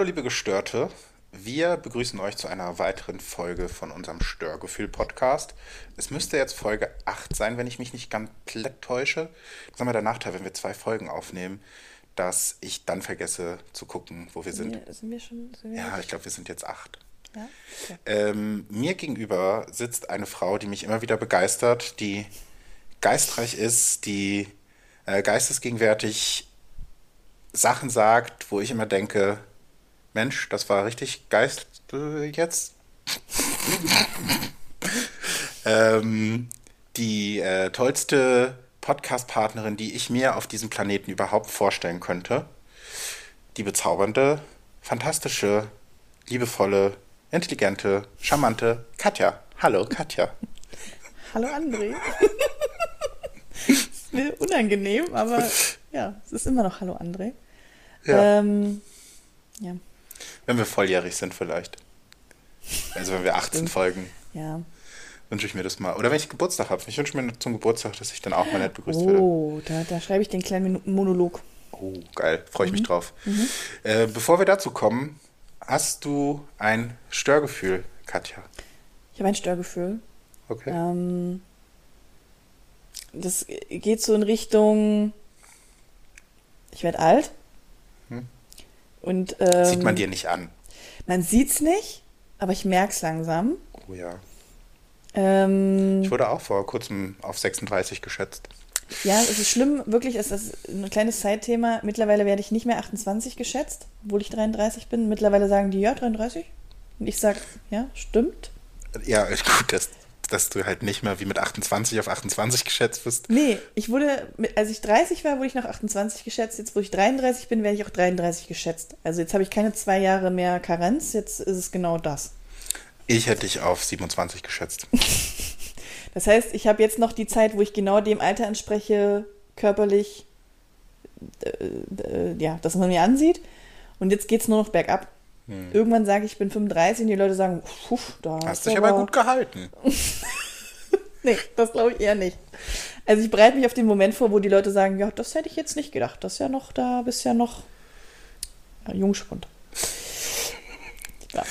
Hallo liebe Gestörte, wir begrüßen euch zu einer weiteren Folge von unserem Störgefühl-Podcast. Es müsste jetzt Folge 8 sein, wenn ich mich nicht komplett täusche. Das ist immer der Nachteil, wenn wir zwei Folgen aufnehmen, dass ich dann vergesse zu gucken, wo wir sind. Wir, sind wir schon? Sind wir Ja, ich glaube, wir sind jetzt 8. ja? Okay. Ähm, mir gegenüber sitzt eine Frau, die mich immer wieder begeistert, die geistreich ist, die äh, geistesgegenwärtig Sachen sagt, wo ich immer denke, Mensch, das war richtig Geist äh, jetzt. ähm, die äh, tollste Podcast-Partnerin, die ich mir auf diesem Planeten überhaupt vorstellen könnte. Die bezaubernde, fantastische, liebevolle, intelligente, charmante Katja. Hallo, Katja. Hallo André. ist mir unangenehm, aber ja, es ist immer noch Hallo André. Ja. Ähm, ja, Wenn wir volljährig sind vielleicht. Also wenn wir 18 Stimmt. folgen, ja. wünsche ich mir das mal. Oder wenn ich Geburtstag habe. Ich wünsche mir zum Geburtstag, dass ich dann auch mal nett begrüßt werde. Oh, da, da schreibe ich den kleinen Monolog. Oh, geil. Freue ich mich drauf. Äh, bevor wir dazu kommen, hast du ein Störgefühl, Katja? Ich habe ein Störgefühl. Okay. Ähm, das geht so in Richtung, ich werde alt. Und ähm, Sieht man dir nicht an. Man sieht's nicht, aber ich merk's langsam. Oh ja. Ähm, Ich wurde auch vor kurzem auf 36 geschätzt. ja, es ist schlimm, wirklich, es ist ein kleines Zeitthema. Mittlerweile werde ich nicht mehr 28 geschätzt, obwohl ich 33 bin. Mittlerweile sagen die, ja, 33. Und ich sag, ja, stimmt. Ja, ist gut, dass, dass du halt nicht mehr wie mit 28 auf 28 geschätzt bist. Nee, ich wurde, mit- als ich 30 war, wurde ich noch 28 geschätzt. Jetzt, wo ich 33 bin, werde ich auch 33 geschätzt. Also jetzt habe ich keine zwei Jahre mehr Karenz, jetzt ist es genau das. Ich hätte dich auf 27 geschätzt. Das heißt, ich habe jetzt noch die Zeit, wo ich genau dem Alter entspreche, körperlich, äh, äh, ja, dass man mir ansieht. Und jetzt geht es nur noch bergab. Irgendwann sage ich, ich bin 35 und die Leute sagen, puh, da Hast dich du aber gut gehalten. Nee, das glaube ich eher nicht. Also ich bereite mich auf den Moment vor, wo die Leute sagen, ja, das hätte ich jetzt nicht gedacht. Das ist ja noch, da bist ja noch ja, Jungspund. Ja.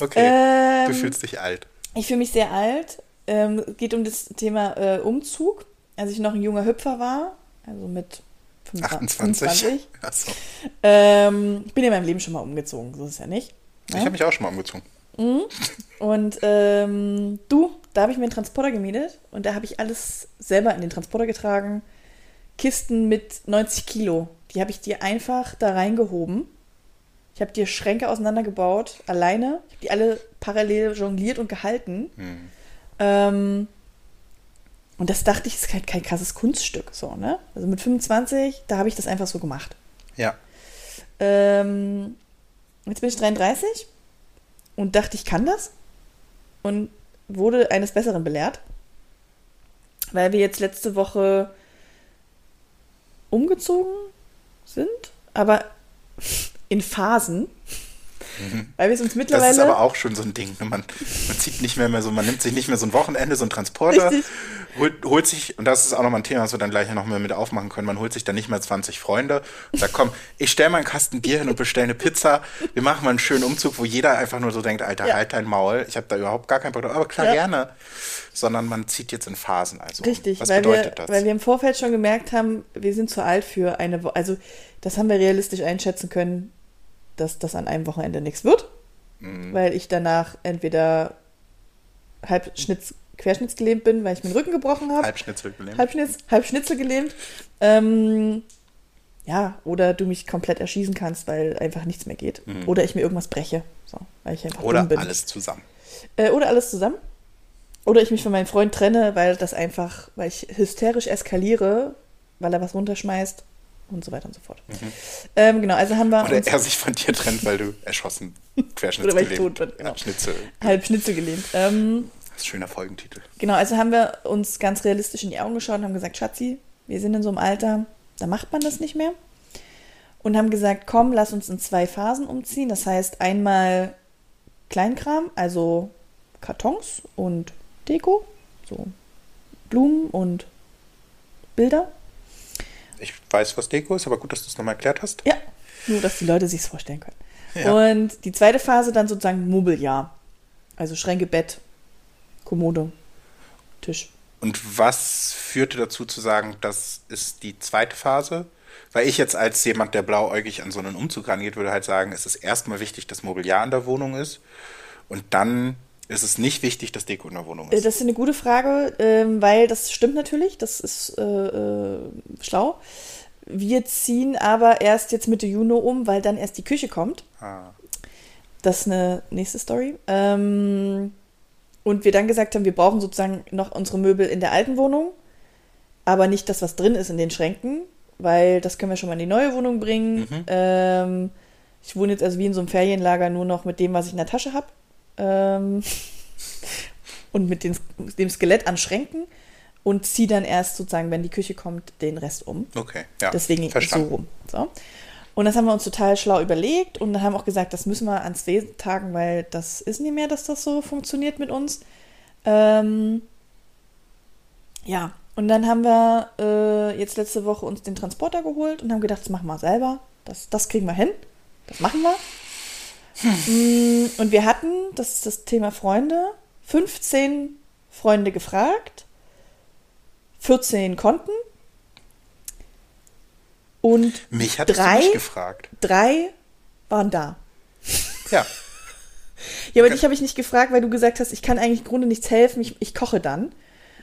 Okay, Ähm, du fühlst dich alt. Ich fühle mich sehr alt. Ähm, es geht um das Thema äh, Umzug. Als ich noch ein junger Hüpfer war, also mit 25, 28. 25 Achso. ähm, ich bin in meinem Leben schon mal umgezogen, so ist es ja nicht. Ich habe mich auch schon mal umgezogen. Und ähm, du, da habe ich mir einen Transporter gemietet und da habe ich alles selber in den Transporter getragen. Kisten mit 90 Kilo, die habe ich dir einfach da reingehoben. Ich habe dir Schränke auseinandergebaut, alleine. Ich habe die alle parallel jongliert und gehalten. Ähm, und das dachte ich, ist kein, kein krasses Kunststück. So, ne? Also mit 25, da habe ich das einfach so gemacht. Ja. Ähm, jetzt bin ich 33 und dachte, ich kann das. Und wurde eines Besseren belehrt. Weil wir jetzt letzte Woche umgezogen sind, aber in Phasen. Weil wir es uns Das mittlerweile. ist aber auch schon so ein Ding. ne? Man, man zieht nicht mehr, mehr so, man nimmt sich nicht mehr so ein Wochenende, so ein Transporter, holt, holt sich, und das ist auch nochmal ein Thema, was wir dann gleich noch mal mit aufmachen können, man holt sich dann nicht mehr 20 Freunde und sagt, komm, ich stelle mal einen Kasten Bier hin und bestelle eine Pizza, wir machen mal einen schönen Umzug, wo jeder einfach nur so denkt, Alter, Ja. halt dein Maul, ich habe da überhaupt gar keinen Bock aber klar, Ja. gerne. Sondern man zieht jetzt in Phasen. Also, Richtig, was weil wir, bedeutet das? weil wir im Vorfeld schon gemerkt haben, wir sind zu alt für eine Woche. Also, das haben wir realistisch einschätzen können, dass das an einem Wochenende nichts wird. Mhm. Weil ich danach entweder halb Schnitz, querschnittsgelähmt bin, weil ich mir den Rücken gebrochen habe. Halbschnitzel gelähmt. Halb, Schnitz, halb Schnitzel gelähmt. Ähm, ja, oder du mich komplett erschießen kannst, weil einfach nichts mehr geht. Oder ich mir irgendwas breche. So, weil ich einfach Mhm. Oder alles zusammen. Äh, oder alles zusammen. Oder ich mich von meinem Freund trenne, weil das einfach, weil ich hysterisch eskaliere, weil er was runterschmeißt und so weiter und so fort. Ähm, genau, also haben wir Oder er sich von dir trennt, weil du erschossen, Oder weil ich tot querschnittsgelähmt, bin, genau. Schnitzel. halb Schnitzel gelähmt. Ähm, Das ist ein schöner Folgentitel. genau, also haben wir uns ganz realistisch in die Augen geschaut und haben gesagt, Schatzi, wir sind in so einem Alter, da macht man das nicht mehr. Und haben gesagt, komm, lass uns in zwei Phasen umziehen. Das heißt, einmal Kleinkram, also Kartons und Deko, so Blumen und Bilder. Ich weiß, was Deko ist, aber gut, dass du es nochmal erklärt hast. Ja, nur dass die Leute sich's vorstellen können. Ja. Und die zweite Phase dann sozusagen Mobiliar. Also Schränke, Bett, Kommode, Tisch. Und was führte dazu zu sagen, das ist die zweite Phase? Weil ich jetzt als jemand, der blauäugig an so einen Umzug rangeht, würde halt sagen, es ist erstmal wichtig, dass Mobiliar in der Wohnung ist. Und dann ist es nicht wichtig, dass Deko in der Wohnung Äh, ist. Das ist eine gute Frage, ähm, weil das stimmt natürlich, das ist äh, äh, schlau. Wir ziehen aber erst jetzt Mitte Juni um, weil dann erst die Küche kommt. Ah. Das ist eine nächste Story. Ähm, und wir dann gesagt haben, wir brauchen sozusagen noch unsere Möbel in der alten Wohnung, aber nicht das, was drin ist in den Schränken, weil das können wir schon mal in die neue Wohnung bringen. Ähm, ich wohne jetzt also wie in so einem Ferienlager nur noch mit dem, was ich in der Tasche habe. Ähm, und mit den, dem Skelett an Schränken und ziehe dann erst sozusagen, wenn die Küche kommt, den Rest um. Okay, ja. Deswegen so verstanden. rum. So. Und das haben wir uns total schlau überlegt und dann haben auch gesagt, das müssen wir ans Wesen tagen, weil das ist nicht mehr, dass das so funktioniert mit uns. Ähm, ja, und dann haben wir äh, jetzt letzte Woche uns den Transporter geholt und haben gedacht, das machen wir selber. Das, das kriegen wir hin. Das machen wir. Mm, Und wir hatten, das ist das Thema Freunde, 15 Freunde gefragt, 14 konnten und Mich hattest drei, nicht gefragt. drei waren da. Ja. Ja, aber Okay. dich habe ich nicht gefragt, weil du gesagt hast, ich kann eigentlich im Grunde nichts helfen, ich, ich koche dann.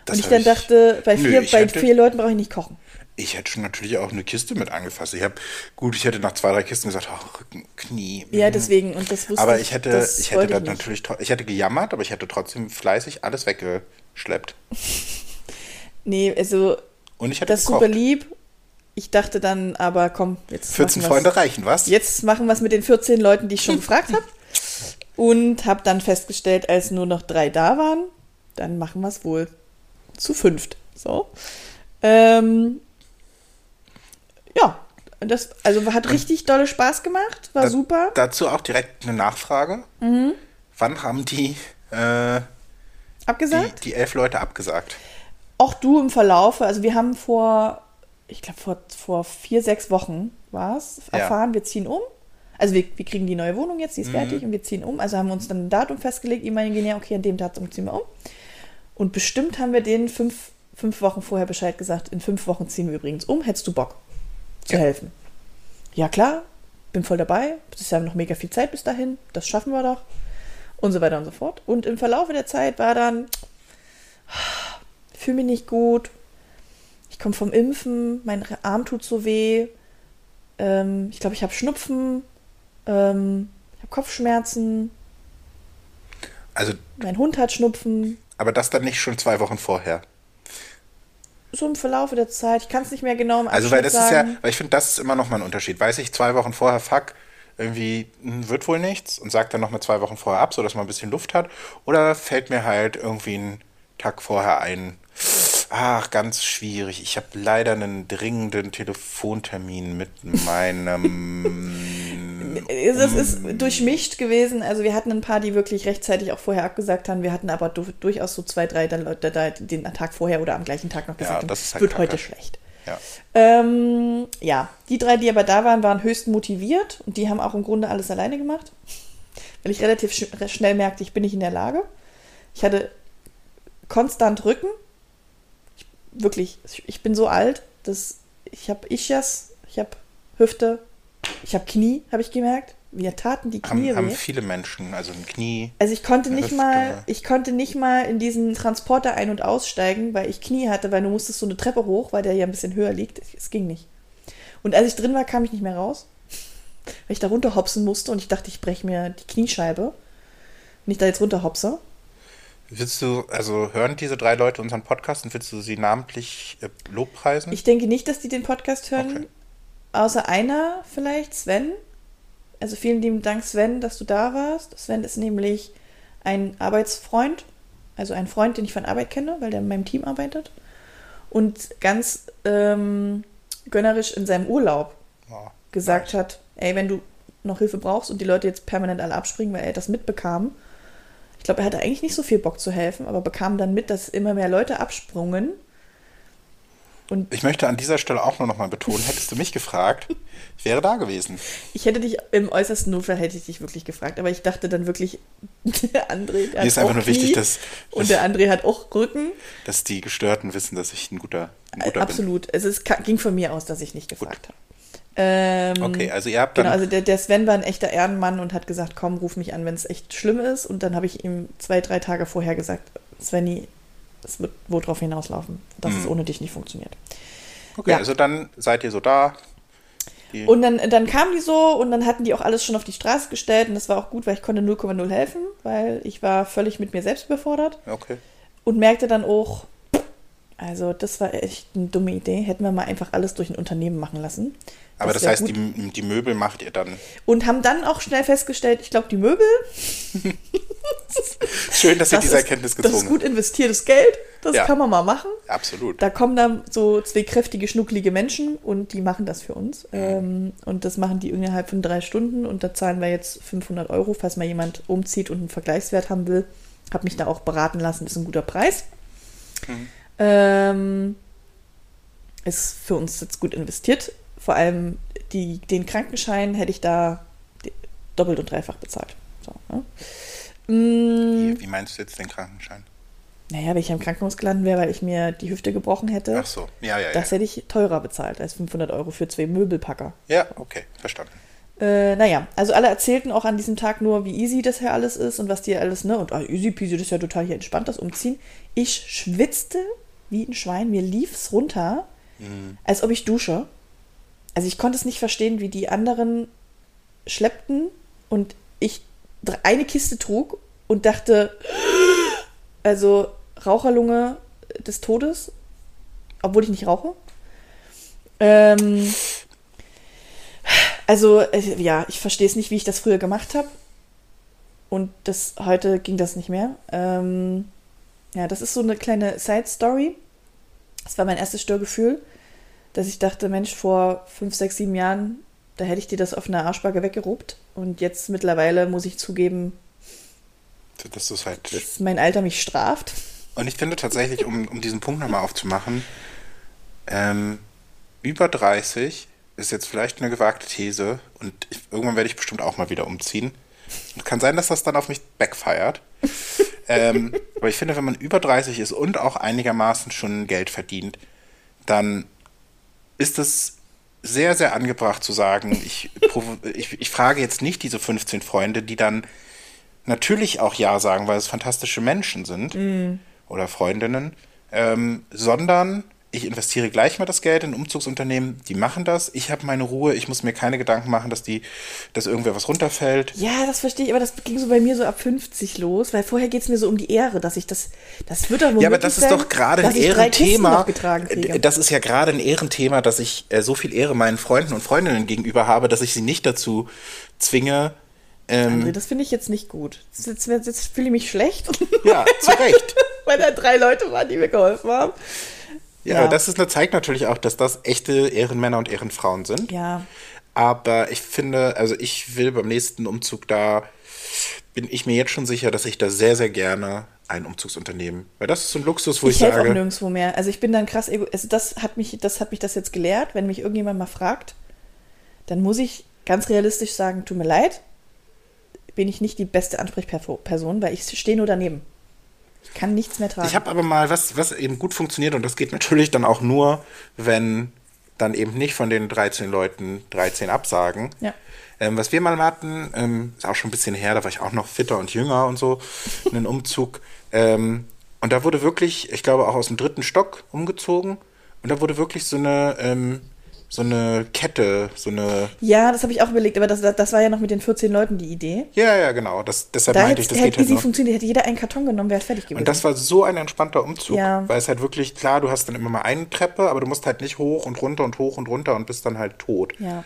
Das und ich dann ich- dachte, bei Nö, vier, ich bei vier Leuten brauche ich nicht kochen. Ich hätte schon natürlich auch eine Kiste mit angefasst. Ich habe, gut, ich hätte nach zwei, drei Kisten gesagt, oh, Rücken, Knie. Ja, mm. deswegen. Und das wusste Aber ich hätte, ich hätte nicht. natürlich, ich hätte gejammert, aber ich hätte trotzdem fleißig alles weggeschleppt. Nee, also Und ich hätte das gekocht. super lieb. Ich dachte dann, aber komm, jetzt 14 machen wir's. Freunde reichen, was? Jetzt machen wir es mit den 14 Leuten, die ich schon gefragt habe. Und habe dann festgestellt, als nur noch drei da waren, dann machen wir es wohl zu fünft. So. Ähm, ja, das also hat richtig dolle Spaß gemacht, war Da- super. Dazu auch direkt eine Nachfrage. Mhm. Wann haben die, äh, Abgesagt? die, die elf Leute abgesagt? Auch du im Verlaufe, also wir haben vor, ich glaube vor, vor vier, sechs Wochen war es, Ja. erfahren, wir ziehen um. Also wir, wir kriegen die neue Wohnung jetzt, die ist fertig und wir ziehen um. Also haben wir uns dann ein Datum festgelegt, ja, okay, an dem Datum ziehen wir um. Und bestimmt haben wir denen fünf, fünf Wochen vorher Bescheid gesagt, in fünf Wochen ziehen wir übrigens um, hättest du Bock zu Ja. helfen? Ja klar, bin voll dabei, es ist ja noch mega viel Zeit bis dahin, das schaffen wir doch. Und so weiter und so fort. Und im Verlaufe der Zeit war dann, fühle mich nicht gut, ich komme vom Impfen, mein Arm tut so weh, ähm, ich glaube, ich habe Schnupfen, ähm, ich habe Kopfschmerzen, Also, mein Hund hat Schnupfen. aber das dann nicht schon zwei Wochen vorher. So im Verlaufe der Zeit, ich kann es nicht mehr genau im Also, weil das Abschnitt ist ja, sagen. weil ich finde, das ist immer noch mal ein Unterschied. Weiß ich zwei Wochen vorher, fuck, irgendwie hm, wird wohl nichts und sagt dann noch mal zwei Wochen vorher ab, sodass man ein bisschen Luft hat. Oder fällt mir halt irgendwie einen Tag vorher ein, ach, ganz schwierig. Ich habe leider einen dringenden Telefontermin mit meinem. Es ist durchmischt gewesen. Also wir hatten ein paar, die wirklich rechtzeitig auch vorher abgesagt haben. Wir hatten aber du durchaus so zwei, drei dann Leute da den Tag vorher oder am gleichen Tag noch gesagt haben, das halt wird kacke. heute schlecht. Ja. Ähm, ja, die drei, die aber da waren, waren höchst motiviert und die haben auch im Grunde alles alleine gemacht. Weil ich relativ sch schnell merkte, ich bin nicht in der Lage. Ich hatte konstant Rücken. Ich, wirklich, ich, bin so alt, dass ich habe Ischias, ich habe Hüfte, ich habe Knie, habe ich gemerkt. Mir taten die Knie Haben, haben viele Menschen, also ein Knie. Also ich konnte nicht Hüfte. mal, ich konnte nicht mal in diesen Transporter ein- und aussteigen, weil ich Knie hatte, weil du musstest so eine Treppe hoch, weil der ja ein bisschen höher liegt. Es ging nicht. Und als ich drin war, kam ich nicht mehr raus, weil ich da runterhopsen musste und ich dachte, ich breche mir die Kniescheibe, wenn ich da jetzt runterhopse. Willst du, also hören diese drei Leute unseren Podcast und willst du sie namentlich äh, lobpreisen? Ich denke nicht, dass die den Podcast hören, Okay. außer einer vielleicht, Sven. Also vielen lieben Dank, Sven, dass du da warst. Sven ist nämlich ein Arbeitsfreund, also ein Freund, den ich von Arbeit kenne, weil der in meinem Team arbeitet. Und ganz ähm, gönnerisch in seinem Urlaub Oh, gesagt hat, ey, wenn du noch Hilfe brauchst und die Leute jetzt permanent alle abspringen, weil er das mitbekam. Ich glaube, er hatte eigentlich nicht so viel Bock zu helfen, aber bekam dann mit, dass immer mehr Leute absprungen. Und Ich möchte an dieser Stelle auch nur noch mal betonen, hättest du mich gefragt, ich wäre da gewesen. ich hätte dich im äußersten Notfall hätte ich dich wirklich gefragt, aber ich dachte dann wirklich, der André, der Mir ist einfach auch nur wichtig, dass, und der André hat auch Rücken. dass die Gestörten wissen, dass ich ein guter, ein guter Absolut. Es ist, ging von mir aus, dass ich nicht gefragt habe. Ähm. Okay, also ihr habt dann Genau, also der, der Sven war ein echter Ehrenmann und hat gesagt, komm, ruf mich an, wenn es echt schlimm ist. Und dann habe ich ihm zwei, drei Tage vorher gesagt, Svenny, es wird wo drauf hinauslaufen, dass es ohne dich nicht funktioniert. Okay, Ja. also dann seid ihr so da. Und dann, dann kamen die so und dann hatten die auch alles schon auf die Straße gestellt und das war auch gut, weil ich konnte 0,0 helfen, weil ich war völlig mit mir selbst überfordert okay. und merkte dann auch, also das war echt eine dumme Idee, hätten wir mal einfach alles durch ein Unternehmen machen lassen. Aber das heißt, die, die Möbel macht ihr dann. Und haben dann auch schnell festgestellt, ich glaube, die Möbel, Schön, dass ihr das diese ist, Erkenntnis das ist gezogen gut investiertes Geld, das Ja. kann man mal machen. habt. Absolut. Da kommen dann so zwei kräftige, schnucklige Menschen und die machen das für uns. Ähm, und das machen die innerhalb von drei Stunden und da zahlen wir jetzt 500 Euro, falls mal jemand umzieht und einen Vergleichswert haben will. Hab mich da auch beraten lassen, ist ein guter Preis. Ähm, ist für uns jetzt gut investiert. Vor allem die, den Krankenschein hätte ich da doppelt und dreifach bezahlt. So, ne? Mm, Wie, wie meinst du jetzt den Krankenschein? naja, wenn ich im Krankenhaus gelandet wäre, weil ich mir die Hüfte gebrochen hätte, Ach so, ja, ja, ja. das hätte ich teurer bezahlt als 500 Euro für zwei Möbelpacker. Ja, okay, verstanden. Äh, naja, also alle erzählten auch an diesem Tag nur, wie easy das hier alles ist und was die alles, ne? Und ah, easy peasy, das ist ja total hier entspannt, das Umziehen. Ich schwitzte wie ein Schwein, mir lief's runter, als ob ich dusche. Also ich konnte es nicht verstehen, wie die anderen schleppten und ich eine Kiste trug und dachte, also Raucherlunge des Todes, obwohl ich nicht rauche. Ähm, also, äh, ja, ich verstehe es nicht, wie ich das früher gemacht habe. Und das heute ging das nicht mehr. Ähm, ja, das ist so eine kleine Side-Story. Das war mein erstes Störgefühl, dass ich dachte, Mensch, vor fünf, sechs, sieben Jahren, da hätte ich dir das auf einer Arschbacke weggerobt. Und jetzt mittlerweile muss ich zugeben, Das ist halt. dass mein Alter mich straft. Und ich finde tatsächlich, um, um diesen Punkt nochmal aufzumachen, ähm, über 30 ist jetzt vielleicht eine gewagte These und ich, irgendwann werde ich bestimmt auch mal wieder umziehen. Und kann sein, dass das dann auf mich backfeiert. Ähm, aber ich finde, wenn man über 30 ist und auch einigermaßen schon Geld verdient, dann ist es sehr, sehr angebracht zu sagen, ich, ich, ich frage jetzt nicht diese 15 Freunde, die dann natürlich auch Ja sagen, weil es fantastische Menschen sind oder Freundinnen, ähm, sondern ich investiere gleich mal das Geld in Umzugsunternehmen, die machen das, ich habe meine Ruhe, ich muss mir keine Gedanken machen, dass die, dass irgendwer was runterfällt. Ja, das verstehe ich, aber das ging so bei mir so ab 50 los, weil vorher geht es mir so um die Ehre, dass ich das, das wird doch Ja, aber das ist sein, doch gerade ein Ehrenthema. Äh, Das ist ja gerade ein Ehrenthema, dass ich äh, so viel Ehre meinen Freunden und Freundinnen gegenüber habe, dass ich sie nicht dazu zwinge. Ähm, André, das finde ich jetzt nicht gut. Jetzt, jetzt, jetzt fühle ich mich schlecht, ja, zu Recht. weil da drei Leute waren, die mir geholfen haben. Ja, Ja. das ist, eine- zeigt natürlich auch, dass das echte Ehrenmänner und Ehrenfrauen sind. Ja, Aber ich finde, also ich will beim nächsten Umzug da, bin ich mir jetzt schon sicher, dass ich da sehr, sehr gerne ein Umzugsunternehmen, weil das ist so ein Luxus, wo ich, ich helfe auch sage, nirgendwo mehr. Also ich bin dann krass ego. Also das hat mich, das hat mich das jetzt gelehrt. Wenn mich irgendjemand mal fragt, dann muss ich ganz realistisch sagen, tut mir leid, bin ich nicht die beste Ansprechperson, weil ich stehe nur daneben. Ich kann nichts mehr tragen. ich habe aber mal was, was eben gut funktioniert und das geht natürlich dann auch nur, wenn dann eben nicht von den 13 Leuten 13 absagen. Ja. Ähm, was wir mal hatten, ähm, ist auch schon ein bisschen her, da war ich auch noch fitter und jünger und so, einen Umzug. Ähm, und da wurde wirklich, ich glaube auch aus dem dritten Stock umgezogen und da wurde wirklich so eine, ähm, so eine Kette, so eine, Ja, das habe ich auch überlegt, aber das, das war ja noch mit den 14 Leuten die Idee. ja, ja, genau, das, deshalb Da meinte hätte ich, das hätte geht halt easy nur. funktioniert, hätte jeder einen Karton genommen, wäre fertig gewesen. Und das war so ein entspannter Umzug, Ja. weil es halt wirklich, klar, du hast dann immer mal eine Treppe, aber du musst halt nicht hoch und runter und hoch und runter und bist dann halt tot. ja,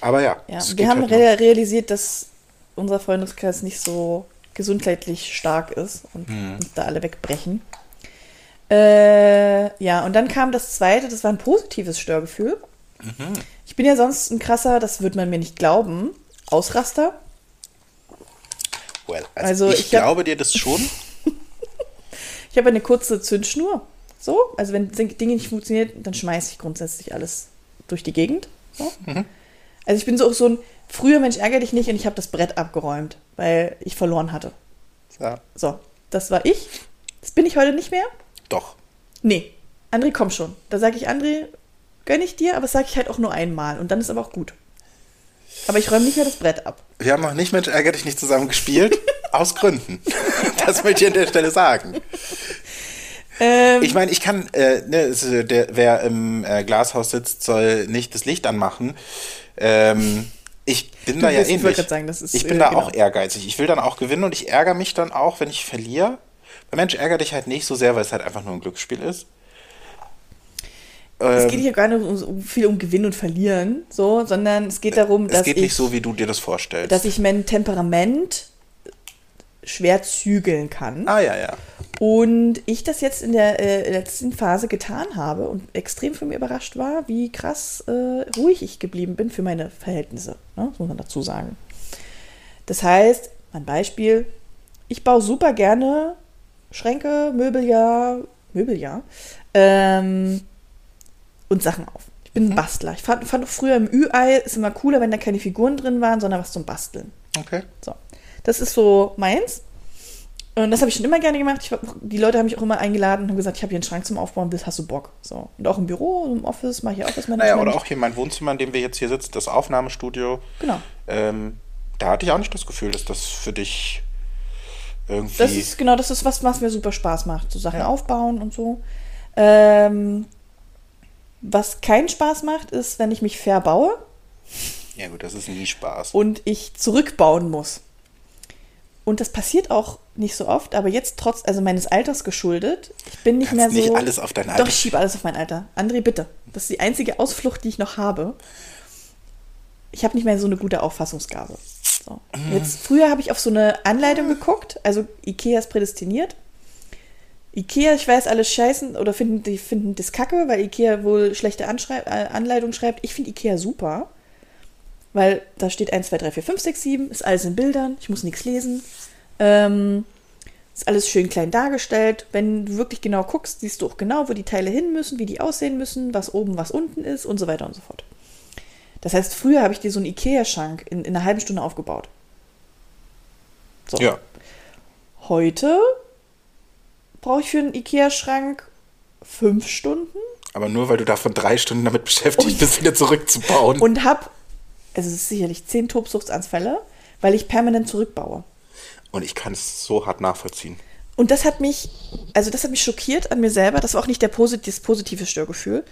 Aber ja, ja. wir haben halt re realisiert, dass unser Freundeskreis nicht so gesundheitlich stark ist und Hm. uns da alle wegbrechen. Äh, ja, und dann kam das zweite, das war ein positives Störgefühl. Mhm. Ich bin ja sonst ein krasser, das wird man mir nicht glauben, Ausraster. Well, also, Also ich, ich hab- glaube dir das schon. Ich habe eine kurze Zündschnur. So, also wenn Dinge nicht funktionieren, dann schmeiße ich grundsätzlich alles durch die Gegend. So. Mhm. Also ich bin so auch so ein früher Mensch ärgere dich nicht und ich habe das Brett abgeräumt, weil ich verloren hatte. Ja. So, das war ich. Das bin ich heute nicht mehr. Doch. Nee, André, komm schon. Da sage ich, André, gönne ich dir, aber das sage ich halt auch nur einmal und dann ist aber auch gut. Aber ich räume nicht mehr das Brett ab. Wir haben noch nicht Mensch ärgere dich nicht zusammen gespielt. aus Gründen. Das möchte ich an der Stelle sagen. Ähm, Ich meine, ich kann, äh, ne, äh, der, wer im äh, Glashaus sitzt, soll nicht das Licht anmachen. Ähm, ich bin da ja bist- ich ähnlich. grad sagen, das ist, ich bin äh, da genau. auch ehrgeizig. Ich will dann auch gewinnen und ich ärgere mich dann auch, wenn ich verliere. Bei Mensch ärgere dich halt nicht so sehr, weil es halt einfach nur ein Glücksspiel ist. Es Ähm, geht hier gar nicht um, viel um Gewinnen und Verlieren, so, sondern es geht darum, es dass geht ich, nicht so, wie du dir das vorstellst. dass ich mein Temperament schwer zügeln kann. ah, ja, ja. Und ich das jetzt in der äh, letzten Phase getan habe und extrem von mir überrascht war, wie krass äh, ruhig ich geblieben bin für meine Verhältnisse. Ne? Das muss man dazu sagen. Das heißt, ein Beispiel, ich baue super gerne Schränke, Möbel ja, Möbel ja, ähm, und Sachen auf. Ich bin ein Bastler. Ich fand, fand auch früher im Ü-Ei ist immer cooler, wenn da keine Figuren drin waren, sondern was zum Basteln. Okay. So. Das ist so meins. Und das habe ich schon immer gerne gemacht. Ich, die Leute haben mich auch immer eingeladen und haben gesagt, ich habe hier einen Schrank zum Aufbauen, willst, hast du Bock? So. Und auch im Büro, im Office mache ich auch das Naja, oder auch hier mein Wohnzimmer, in dem wir jetzt hier sitzen, das Aufnahmestudio. Genau. Ähm, da hatte ich auch nicht das Gefühl, dass das für dich irgendwie. Das ist genau, das ist was, was mir super Spaß macht. So Sachen Ja. aufbauen und so. Ähm, was keinen Spaß macht, ist, wenn ich mich verbaue ja, gut, das ist nie Spaß. und ich zurückbauen muss. Und das passiert auch nicht so oft, aber jetzt trotz, also meines Alters geschuldet, ich bin nicht Kannst mehr so. nicht alles auf dein Doch, Alter. ich schiebe alles auf mein Alter. André, bitte. Das ist die einzige Ausflucht, die ich noch habe. Ich habe nicht mehr so eine gute Auffassungsgabe. So. Jetzt, früher habe ich auf so eine Anleitung geguckt, also Ikea ist prädestiniert. Ikea, ich weiß, alle scheißen oder finden, die finden das kacke, weil Ikea wohl schlechte Anschrei äh, Anleitung schreibt. Ich finde Ikea super, weil da steht 1, 2, 3, 4, 5, 6, 7, ist alles in Bildern, ich muss nichts lesen. Ähm, ist alles schön klein dargestellt. Wenn du wirklich genau guckst, siehst du auch genau, wo die Teile hin müssen, wie die aussehen müssen, was oben, was unten ist und so weiter und so fort. Das heißt, früher habe ich dir so einen Ikea-Schrank in, in einer halben Stunde aufgebaut. So. Ja. Heute brauche ich für einen Ikea-Schrank fünf Stunden Aber nur weil du davon drei Stunden damit beschäftigt Und- bist, wieder zurückzubauen. und habe, also es ist sicherlich zehn Tobsuchtsanfälle, weil ich permanent zurückbaue. Und ich kann es so hart nachvollziehen. Und das hat mich, also das hat mich schockiert an mir selber. Das war auch nicht der posit das positive Störgefühl.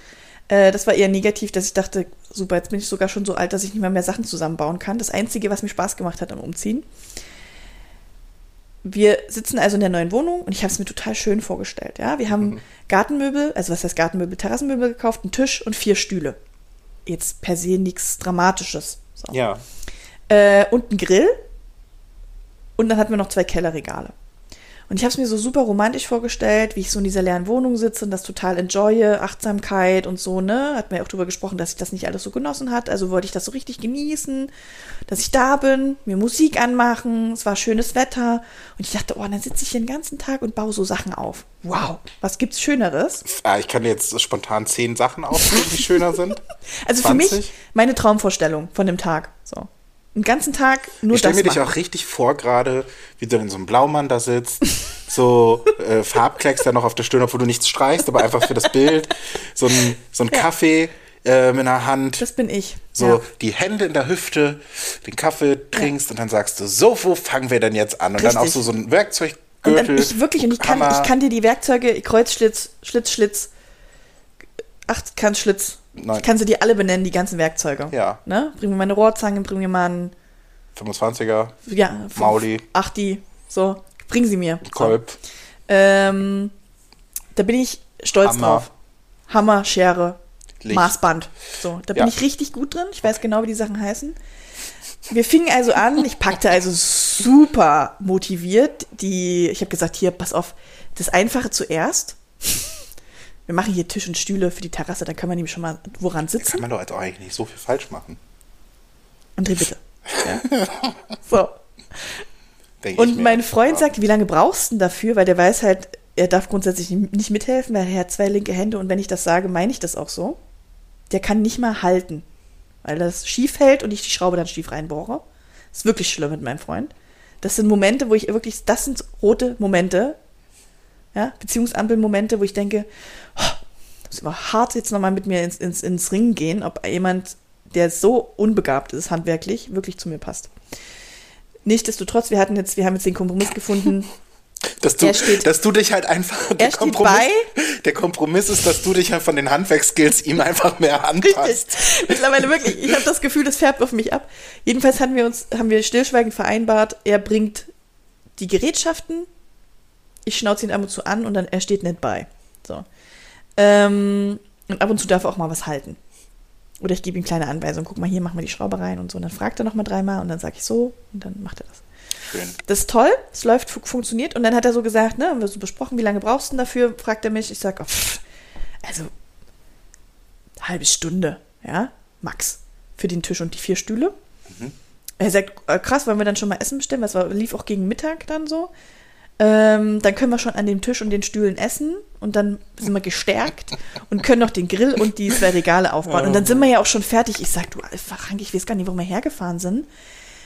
Äh, das war eher negativ, dass ich dachte, super, jetzt bin ich sogar schon so alt, dass ich nicht mehr mehr Sachen zusammenbauen kann. Das Einzige, was mir Spaß gemacht hat am Umziehen. Wir sitzen also in der neuen Wohnung und ich habe es mir total schön vorgestellt. Ja, wir haben Gartenmöbel, also was heißt Gartenmöbel, Terrassenmöbel gekauft, einen Tisch und vier Stühle. Jetzt per se nichts Dramatisches. So. Ja. Äh, und einen Grill. Und dann hatten wir noch zwei Kellerregale. Und ich habe es mir so super romantisch vorgestellt, wie ich so in dieser leeren Wohnung sitze und das total enjoye, Achtsamkeit und so, ne? Hat mir auch drüber gesprochen, dass ich das nicht alles so genossen hat. Also wollte ich das so richtig genießen, dass ich da bin, mir Musik anmachen, es war schönes Wetter. Und ich dachte, oh, dann sitze ich hier den ganzen Tag und baue so Sachen auf. Wow, was gibt's Schöneres? Ah, ich kann jetzt spontan zehn Sachen aufzählen, die schöner sind. Also für mich 20? meine Traumvorstellung von dem Tag. So. Einen ganzen Tag nur Ich stelle das mir dich auch richtig vor, gerade, wie du in so einem Blaumann da sitzt, so äh, Farbklecks da noch auf der Stirn, obwohl du nichts streichst, aber einfach für das Bild, so ein, so ein Kaffee äh, in der Hand, Das bin ich. so ja. die Hände in der Hüfte, den Kaffee trinkst und dann sagst du, so, wo fangen wir denn jetzt an? Und dann auch Richtig. so, so ein Und Werkzeuggürtel. dann ich wirklich, und ich kann, Hammer. ich kann dir die Werkzeuge, Kreuzschlitz, Schlitzschlitz, Achtkantschlitz, Nein. ich kann sie dir alle benennen, die ganzen Werkzeuge. Ja. Ne? Bring mir meine Rohrzange, bring mir mal einen, 25er, ja, Mauli. Achti, so, bring sie mir. So. Kolb. Ähm, da bin ich stolz Hammer. drauf. Hammer, Schere, Licht. Maßband. So, da bin Ja. ich richtig gut drin. Ich weiß genau, wie die Sachen heißen. Wir fingen also an, ich packte also super motiviert die, ich habe gesagt, hier, pass auf, das Einfache zuerst. Wir machen hier Tisch und Stühle für die Terrasse, dann können wir nämlich schon mal woran Kann sitzen. man doch auch eigentlich nicht so viel falsch machen. André, bitte. Ja. So. Denk Und mein Freund sagt, wie lange brauchst du denn dafür? Weil der weiß halt, er darf grundsätzlich nicht mithelfen, weil er hat zwei linke Hände und wenn ich das sage, meine ich das auch so. Der kann nicht mal halten, weil das schief hält und ich die Schraube dann schief reinbohre. ist wirklich schlimm mit meinem Freund. Das sind Momente, wo ich wirklich, das sind rote Momente, ja, Beziehungsampelmomente, wo ich denke, oh, das ist aber hart jetzt nochmal mit mir ins, ins, ins Ringen gehen, ob jemand, der so unbegabt ist, handwerklich, wirklich zu mir passt. Nichtsdestotrotz, wir hatten jetzt, wir haben jetzt den Kompromiss gefunden, dass du, steht, dass du dich halt einfach. Der Kompromiss, der Kompromiss ist, dass du dich halt von den Handwerkskills ihm einfach mehr anpasst. Richtig. Mittlerweile wirklich. Ich habe das Gefühl, das färbt auf mich ab. Jedenfalls haben wir uns, haben wir stillschweigend vereinbart, er bringt die Gerätschaften, ich schnauze ihn ab und zu an und dann er steht nicht bei. So. Ähm, und ab und zu darf er auch mal was halten. Oder ich gebe ihm kleine Anweisungen. Guck mal, hier machen wir die Schraube rein und so. Und dann fragt er noch mal dreimal und dann sage ich so und dann macht er das. Schön. Das ist toll, es läuft, funktioniert. Und dann hat er so gesagt, ne, haben wir so besprochen, wie lange brauchst du denn dafür? Fragt er mich. Ich sage, oh, also halbe Stunde, ja, max, für den Tisch und die vier Stühle. Mhm. Er sagt, äh, krass, wollen wir dann schon mal Essen bestellen? Das war, lief auch gegen Mittag dann so. Ähm, dann können wir schon an dem Tisch und den Stühlen essen und dann sind wir gestärkt und können noch den Grill und die zwei Regale aufbauen. Und dann sind wir ja auch schon fertig. Ich sag, du, Frank, ich weiß gar nicht, wo wir hergefahren sind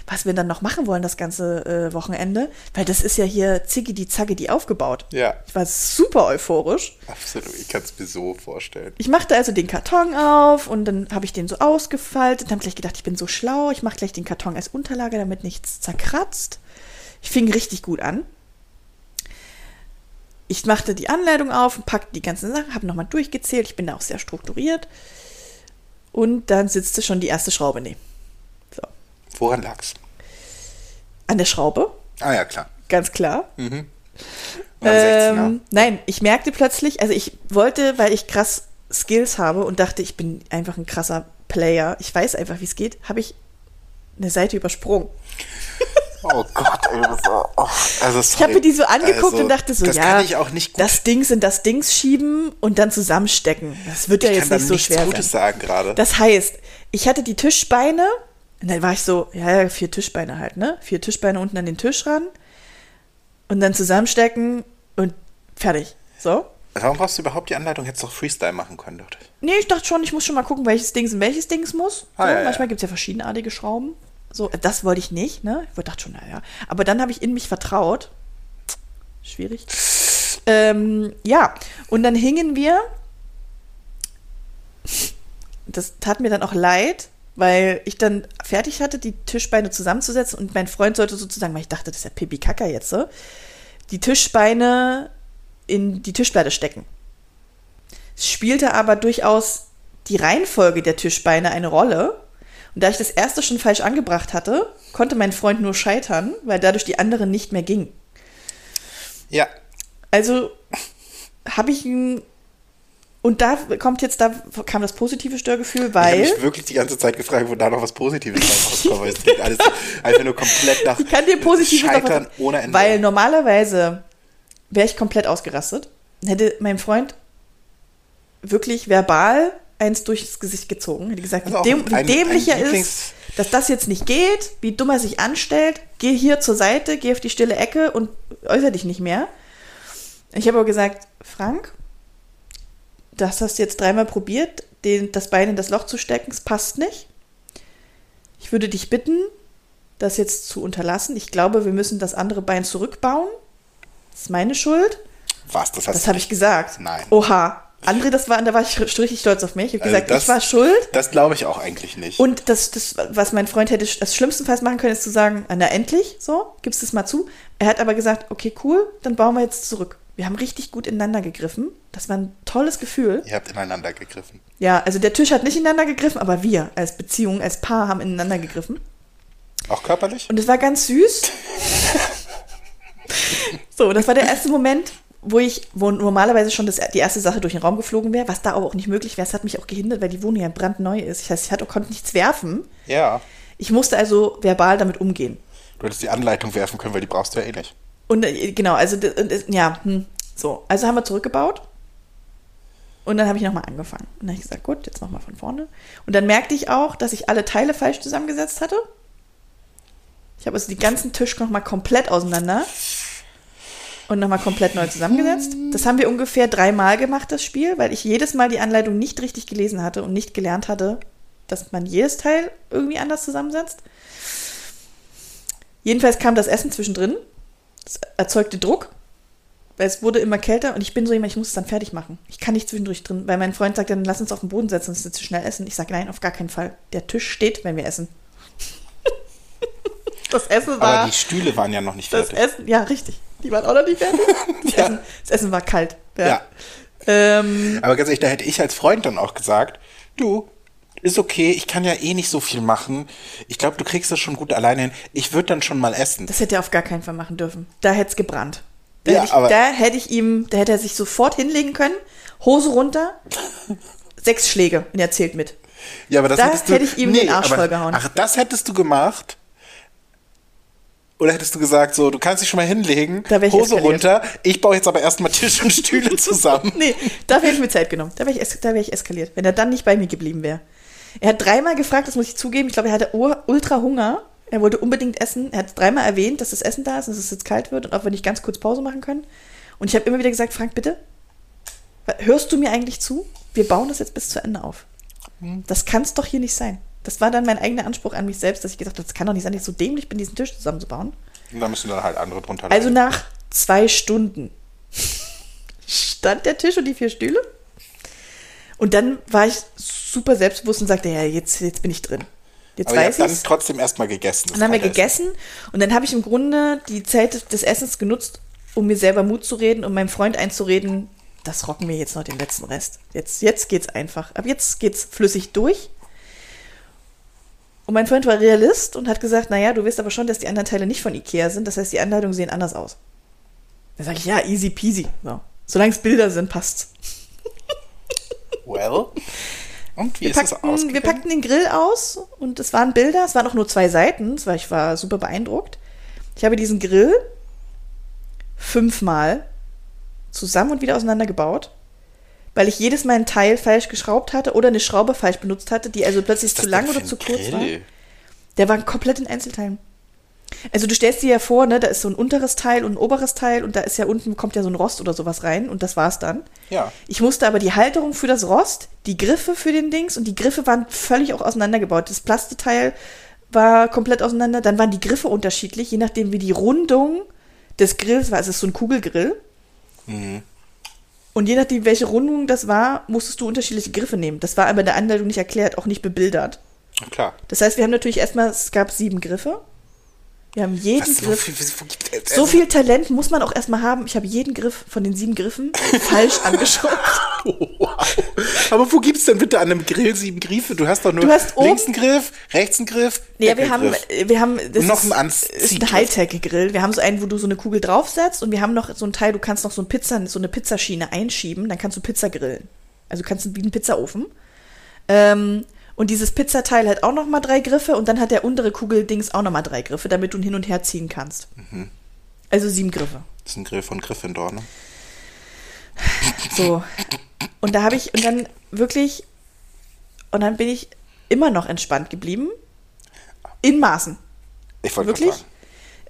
was wir dann noch machen wollen das ganze äh, Wochenende, weil das ist ja hier Ziggy die Zacke die aufgebaut. Ja. Ich war super euphorisch. Absolut, ich kann es mir so vorstellen. Ich machte also den Karton auf und dann habe ich den so ausgefaltet und habe gleich gedacht, ich bin so schlau, ich mache gleich den Karton als Unterlage, damit nichts zerkratzt. Ich fing richtig gut an. Ich machte die Anleitung auf und packte die ganzen Sachen, habe nochmal durchgezählt, ich bin da auch sehr strukturiert. Und dann sitzte schon die erste Schraube. Nee, Woran lag's? An der Schraube. Ah ja, klar. Ganz klar. Mhm. Ähm, nein, ich merkte plötzlich, also ich wollte, weil ich krass Skills habe und dachte, ich bin einfach ein krasser Player, ich weiß einfach, wie es geht, habe ich eine Seite übersprungen. Oh Gott, ey, das war, oh, also ich habe mir die so angeguckt also, und dachte so, das ja, das Dings in das Dings schieben und dann zusammenstecken. Das wird ja jetzt nicht so schwer Gutes sein. sagen gerade. Das heißt, ich hatte die Tischbeine und dann war ich so, ja, ja, vier Tischbeine halt, ne? Vier Tischbeine unten an den Tisch ran und dann zusammenstecken und fertig. So. Warum brauchst du überhaupt die Anleitung? Hättest du doch Freestyle machen können, dachte ich. Nee, ich dachte schon, ich muss schon mal gucken, welches Dings in welches Dings muss. Ah, so, ja, manchmal ja. gibt es ja verschiedenartige Schrauben. So, das wollte ich nicht, ne? Ich dachte schon, naja. Aber dann habe ich in mich vertraut. Schwierig. Ähm, ja, und dann hingen wir. Das tat mir dann auch leid, weil ich dann fertig hatte, die Tischbeine zusammenzusetzen und mein Freund sollte sozusagen, weil ich dachte, das ist ja Pipi Kaka jetzt so, die Tischbeine in die Tischplatte stecken. Es spielte aber durchaus die Reihenfolge der Tischbeine eine Rolle. Und da ich das erste schon falsch angebracht hatte, konnte mein Freund nur scheitern, weil dadurch die anderen nicht mehr ging. Ja. Also habe ich ein und da kommt jetzt, da kam das positive Störgefühl, weil. Ich habe mich wirklich die ganze Zeit gefragt, wo da noch was Positives rauskommt. weil es geht alles einfach nur komplett nach ich kann dir Positives Scheitern noch, ohne Ende. Weil normalerweise wäre ich komplett ausgerastet. Hätte mein Freund wirklich verbal eins durchs Gesicht gezogen. Hätte gesagt, also wie, dem, wie dämlich er ist, dass das jetzt nicht geht, wie dumm er sich anstellt. Geh hier zur Seite, geh auf die stille Ecke und äußere dich nicht mehr. Ich habe aber gesagt, Frank, das hast du jetzt dreimal probiert, den, das Bein in das Loch zu stecken, es passt nicht. Ich würde dich bitten, das jetzt zu unterlassen. Ich glaube, wir müssen das andere Bein zurückbauen. Das ist meine Schuld. Was? Das, das habe ich gesagt. Nein. Oha. André, das war, da war ich richtig stolz auf mich. Ich habe also gesagt, das, ich war schuld. Das glaube ich auch eigentlich nicht. Und das, das, was mein Freund hätte das schlimmstenfalls machen können, ist zu sagen, na endlich, so, gibst es mal zu. Er hat aber gesagt, okay, cool, dann bauen wir jetzt zurück. Wir haben richtig gut ineinander gegriffen. Das war ein tolles Gefühl. Ihr habt ineinander gegriffen. Ja, also der Tisch hat nicht ineinander gegriffen, aber wir als Beziehung, als Paar haben ineinander gegriffen. Auch körperlich? Und es war ganz süß. so, das war der erste Moment, wo ich, wo normalerweise schon das, die erste Sache durch den Raum geflogen wäre, was da aber auch nicht möglich wäre. Es hat mich auch gehindert, weil die Wohnung ja brandneu ist. Ich, heißt, ich hatte, konnte nichts werfen. Ja. Ich musste also verbal damit umgehen. Du hättest die Anleitung werfen können, weil die brauchst du ja eh nicht. Und äh, genau, also ja, hm, so. Also haben wir zurückgebaut. Und dann habe ich nochmal angefangen. Und dann habe ich gesagt, gut, jetzt nochmal von vorne. Und dann merkte ich auch, dass ich alle Teile falsch zusammengesetzt hatte. Ich habe also die ganzen Tisch nochmal komplett auseinander. Und nochmal komplett neu zusammengesetzt. Das haben wir ungefähr dreimal gemacht, das Spiel, weil ich jedes Mal die Anleitung nicht richtig gelesen hatte und nicht gelernt hatte, dass man jedes Teil irgendwie anders zusammensetzt. Jedenfalls kam das Essen zwischendrin. Das erzeugte Druck, weil es wurde immer kälter und ich bin so jemand, ich muss es dann fertig machen. Ich kann nicht zwischendurch drin, weil mein Freund sagt dann, lass uns auf den Boden setzen, und zu schnell essen. Ich sage, nein, auf gar keinen Fall. Der Tisch steht, wenn wir essen. das Essen war... Aber die Stühle waren ja noch nicht das fertig. Essen, ja, richtig. Die waren auch noch nicht fertig. Das, Ja. Essen, das Essen war kalt. Ja. Ja. Ähm, Aber ganz ehrlich, da hätte ich als Freund dann auch gesagt, du, ist okay, ich kann ja eh nicht so viel machen. Ich glaube, du kriegst das schon gut alleine hin. Ich würde dann schon mal essen. das hätte er auf gar keinen Fall machen dürfen. Da hätte es gebrannt. Da, Ja, hätte ich, aber- da hätte ich ihm, da hätte er sich sofort hinlegen können, Hose runter, sechs Schläge und er zählt mit. Ja, aber das Da hättest du, hätte ich ihm den Arsch aber- vollgehauen. Ach, das hättest du gemacht? Oder hättest du gesagt, so, du kannst dich schon mal hinlegen, ich Hose eskaliert. runter, ich baue jetzt aber erstmal Tisch und Stühle zusammen. Nee, dafür hätte ich mir Zeit genommen. Da wäre ich, da wär ich eskaliert, wenn er dann nicht bei mir geblieben wäre. Er hat dreimal gefragt, das muss ich zugeben, ich glaube, er hatte ultra Hunger. Er wollte unbedingt essen. Er hat dreimal erwähnt, dass das Essen da ist und dass es jetzt kalt wird und ob wir nicht ganz kurz Pause machen können. Und ich habe immer wieder gesagt, Frank, bitte, hörst du mir eigentlich zu? Wir bauen das jetzt bis zu Ende auf. Das kann es doch hier nicht sein. Das war dann mein eigener Anspruch an mich selbst, dass ich gesagt habe, das kann doch nicht sein, dass ich so dämlich bin, diesen Tisch zusammenzubauen. Und da müssen dann halt andere drunter Also leiden. nach zwei Stunden stand der Tisch und die vier Stühle. Und dann war ich super selbstbewusst und sagte, ja, jetzt, jetzt bin ich drin. Jetzt Aber weiß habt dann ich. trotzdem erstmal gegessen. Dann haben wir gegessen und dann habe ich im Grunde die Zeit des Essens genutzt, um mir selber Mut zu reden und meinem Freund einzureden, das rocken wir jetzt noch den letzten Rest. Jetzt, jetzt geht's einfach. Ab jetzt geht's flüssig durch. Und mein Freund war Realist und hat gesagt, naja, du weißt aber schon, dass die anderen Teile nicht von Ikea sind. Das heißt, die Anleitungen sehen anders aus. Da sage ich, ja, easy peasy. So. Solange es Bilder sind, passt's. Well. Und wie Wir ist packten, wir ausgegangen? packten den Grill aus und es waren Bilder, es waren auch nur zwei Seiten, das war, ich war super beeindruckt. Ich habe diesen Grill fünfmal zusammen und wieder auseinandergebaut, weil ich jedes Mal ein Teil falsch geschraubt hatte oder eine Schraube falsch benutzt hatte, die also plötzlich zu lang oder zu kurz war. Grill? Der war komplett in Einzelteilen. Also du stellst dir ja vor, ne, da ist so ein unteres Teil und ein oberes Teil und da ist ja unten kommt ja so ein Rost oder sowas rein und das war's dann. Ja. Ich musste aber die Halterung für das Rost, die Griffe für den Dings und die Griffe waren völlig auch auseinandergebaut. Das Plasteteil war komplett auseinander. Dann waren die Griffe unterschiedlich, je nachdem wie die Rundung des Grills war. Also es ist so ein Kugelgrill. Mhm. Und je nachdem, welche Rundung das war, musstest du unterschiedliche Griffe nehmen. Das war aber in der Anleitung nicht erklärt, auch nicht bebildert. Klar. Das heißt, wir haben natürlich erstmal, es gab sieben Griffe. Wir haben jeden Was, Griff. viel, gibt es- So viel Talent muss man auch erstmal haben. Ich habe jeden Griff von den sieben Griffen falsch angeschraubt. Wow. Aber wo gibt's denn bitte an einem Grill sieben Griffe? Du hast doch nur Du hast oben- links einen Griff, rechts einen Griff, Nee, wir haben, wir haben, das noch ist, ein ist ein. Hightech-Grill. Wir haben so einen, wo du so eine Kugel draufsetzt und wir haben noch so ein Teil, du kannst noch so ein Pizza, so eine Pizzaschiene einschieben, dann kannst du Pizza grillen. Also du kannst wie einen Pizzaofen. Ähm, und dieses Pizzateil hat auch noch mal drei Griffe und dann hat der untere Kugeldings auch noch mal drei Griffe, damit du ihn hin und her ziehen kannst. Mhm. Also sieben Griffe. Das ist ein Grill von Gryffindor, ne? So. Und da habe ich, und dann wirklich, und dann bin ich immer noch entspannt geblieben. In Maßen. Ich wollte Wirklich?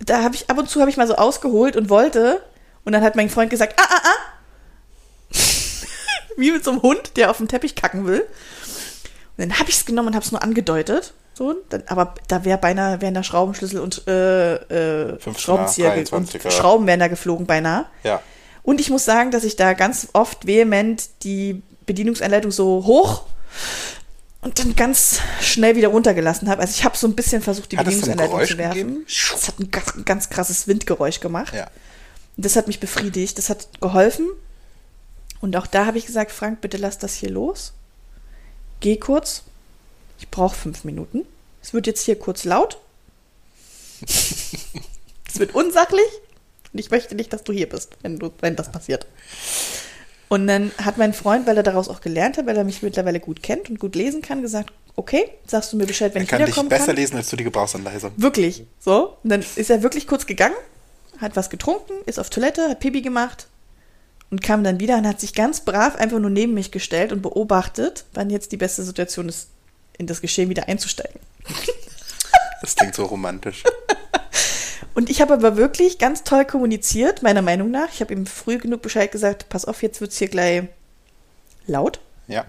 Da habe ich ab und zu habe ich mal so ausgeholt und wollte. Und dann hat mein Freund gesagt, ah, ah, ah. Wie mit so einem Hund, der auf dem Teppich kacken will. Dann habe ich es genommen und habe es nur angedeutet. So, dann, aber da wäre beinahe, wären da Schraubenschlüssel und äh, äh, 15er, Schraubenzieher ge- 23er. und Schrauben wären da geflogen beinahe. Ja. Und ich muss sagen, dass ich da ganz oft vehement die Bedienungsanleitung so hoch und dann ganz schnell wieder runtergelassen habe. Also ich habe so ein bisschen versucht, die Hat Bedienungsanleitung zu werfen. Es hat ein ganz, ein ganz krasses Windgeräusch gemacht. Ja. Und das hat mich befriedigt. Das hat geholfen. Und auch da habe ich gesagt, Frank, bitte lass das hier los. Geh kurz. Ich brauche fünf Minuten. Es wird jetzt hier kurz laut. es wird unsachlich. Und ich möchte nicht, dass du hier bist, wenn, du, wenn das passiert. Und dann hat mein Freund, weil er daraus auch gelernt hat, weil er mich mittlerweile gut kennt und gut lesen kann, gesagt, okay, sagst du mir Bescheid, wenn Er ich kann dich wiederkommen besser kann. lesen als du die Gebrauchsanweisung. Wirklich. So. Und dann ist er wirklich kurz gegangen, hat was getrunken, ist auf Toilette, hat Pipi gemacht und kam dann wieder und hat sich ganz brav einfach nur neben mich gestellt und beobachtet, wann jetzt die beste Situation ist, in das Geschehen wieder einzusteigen. Das klingt so romantisch. Und ich habe aber wirklich ganz toll kommuniziert, meiner Meinung nach. Ich habe ihm früh genug Bescheid gesagt, pass auf, jetzt wird es hier gleich laut. Ja.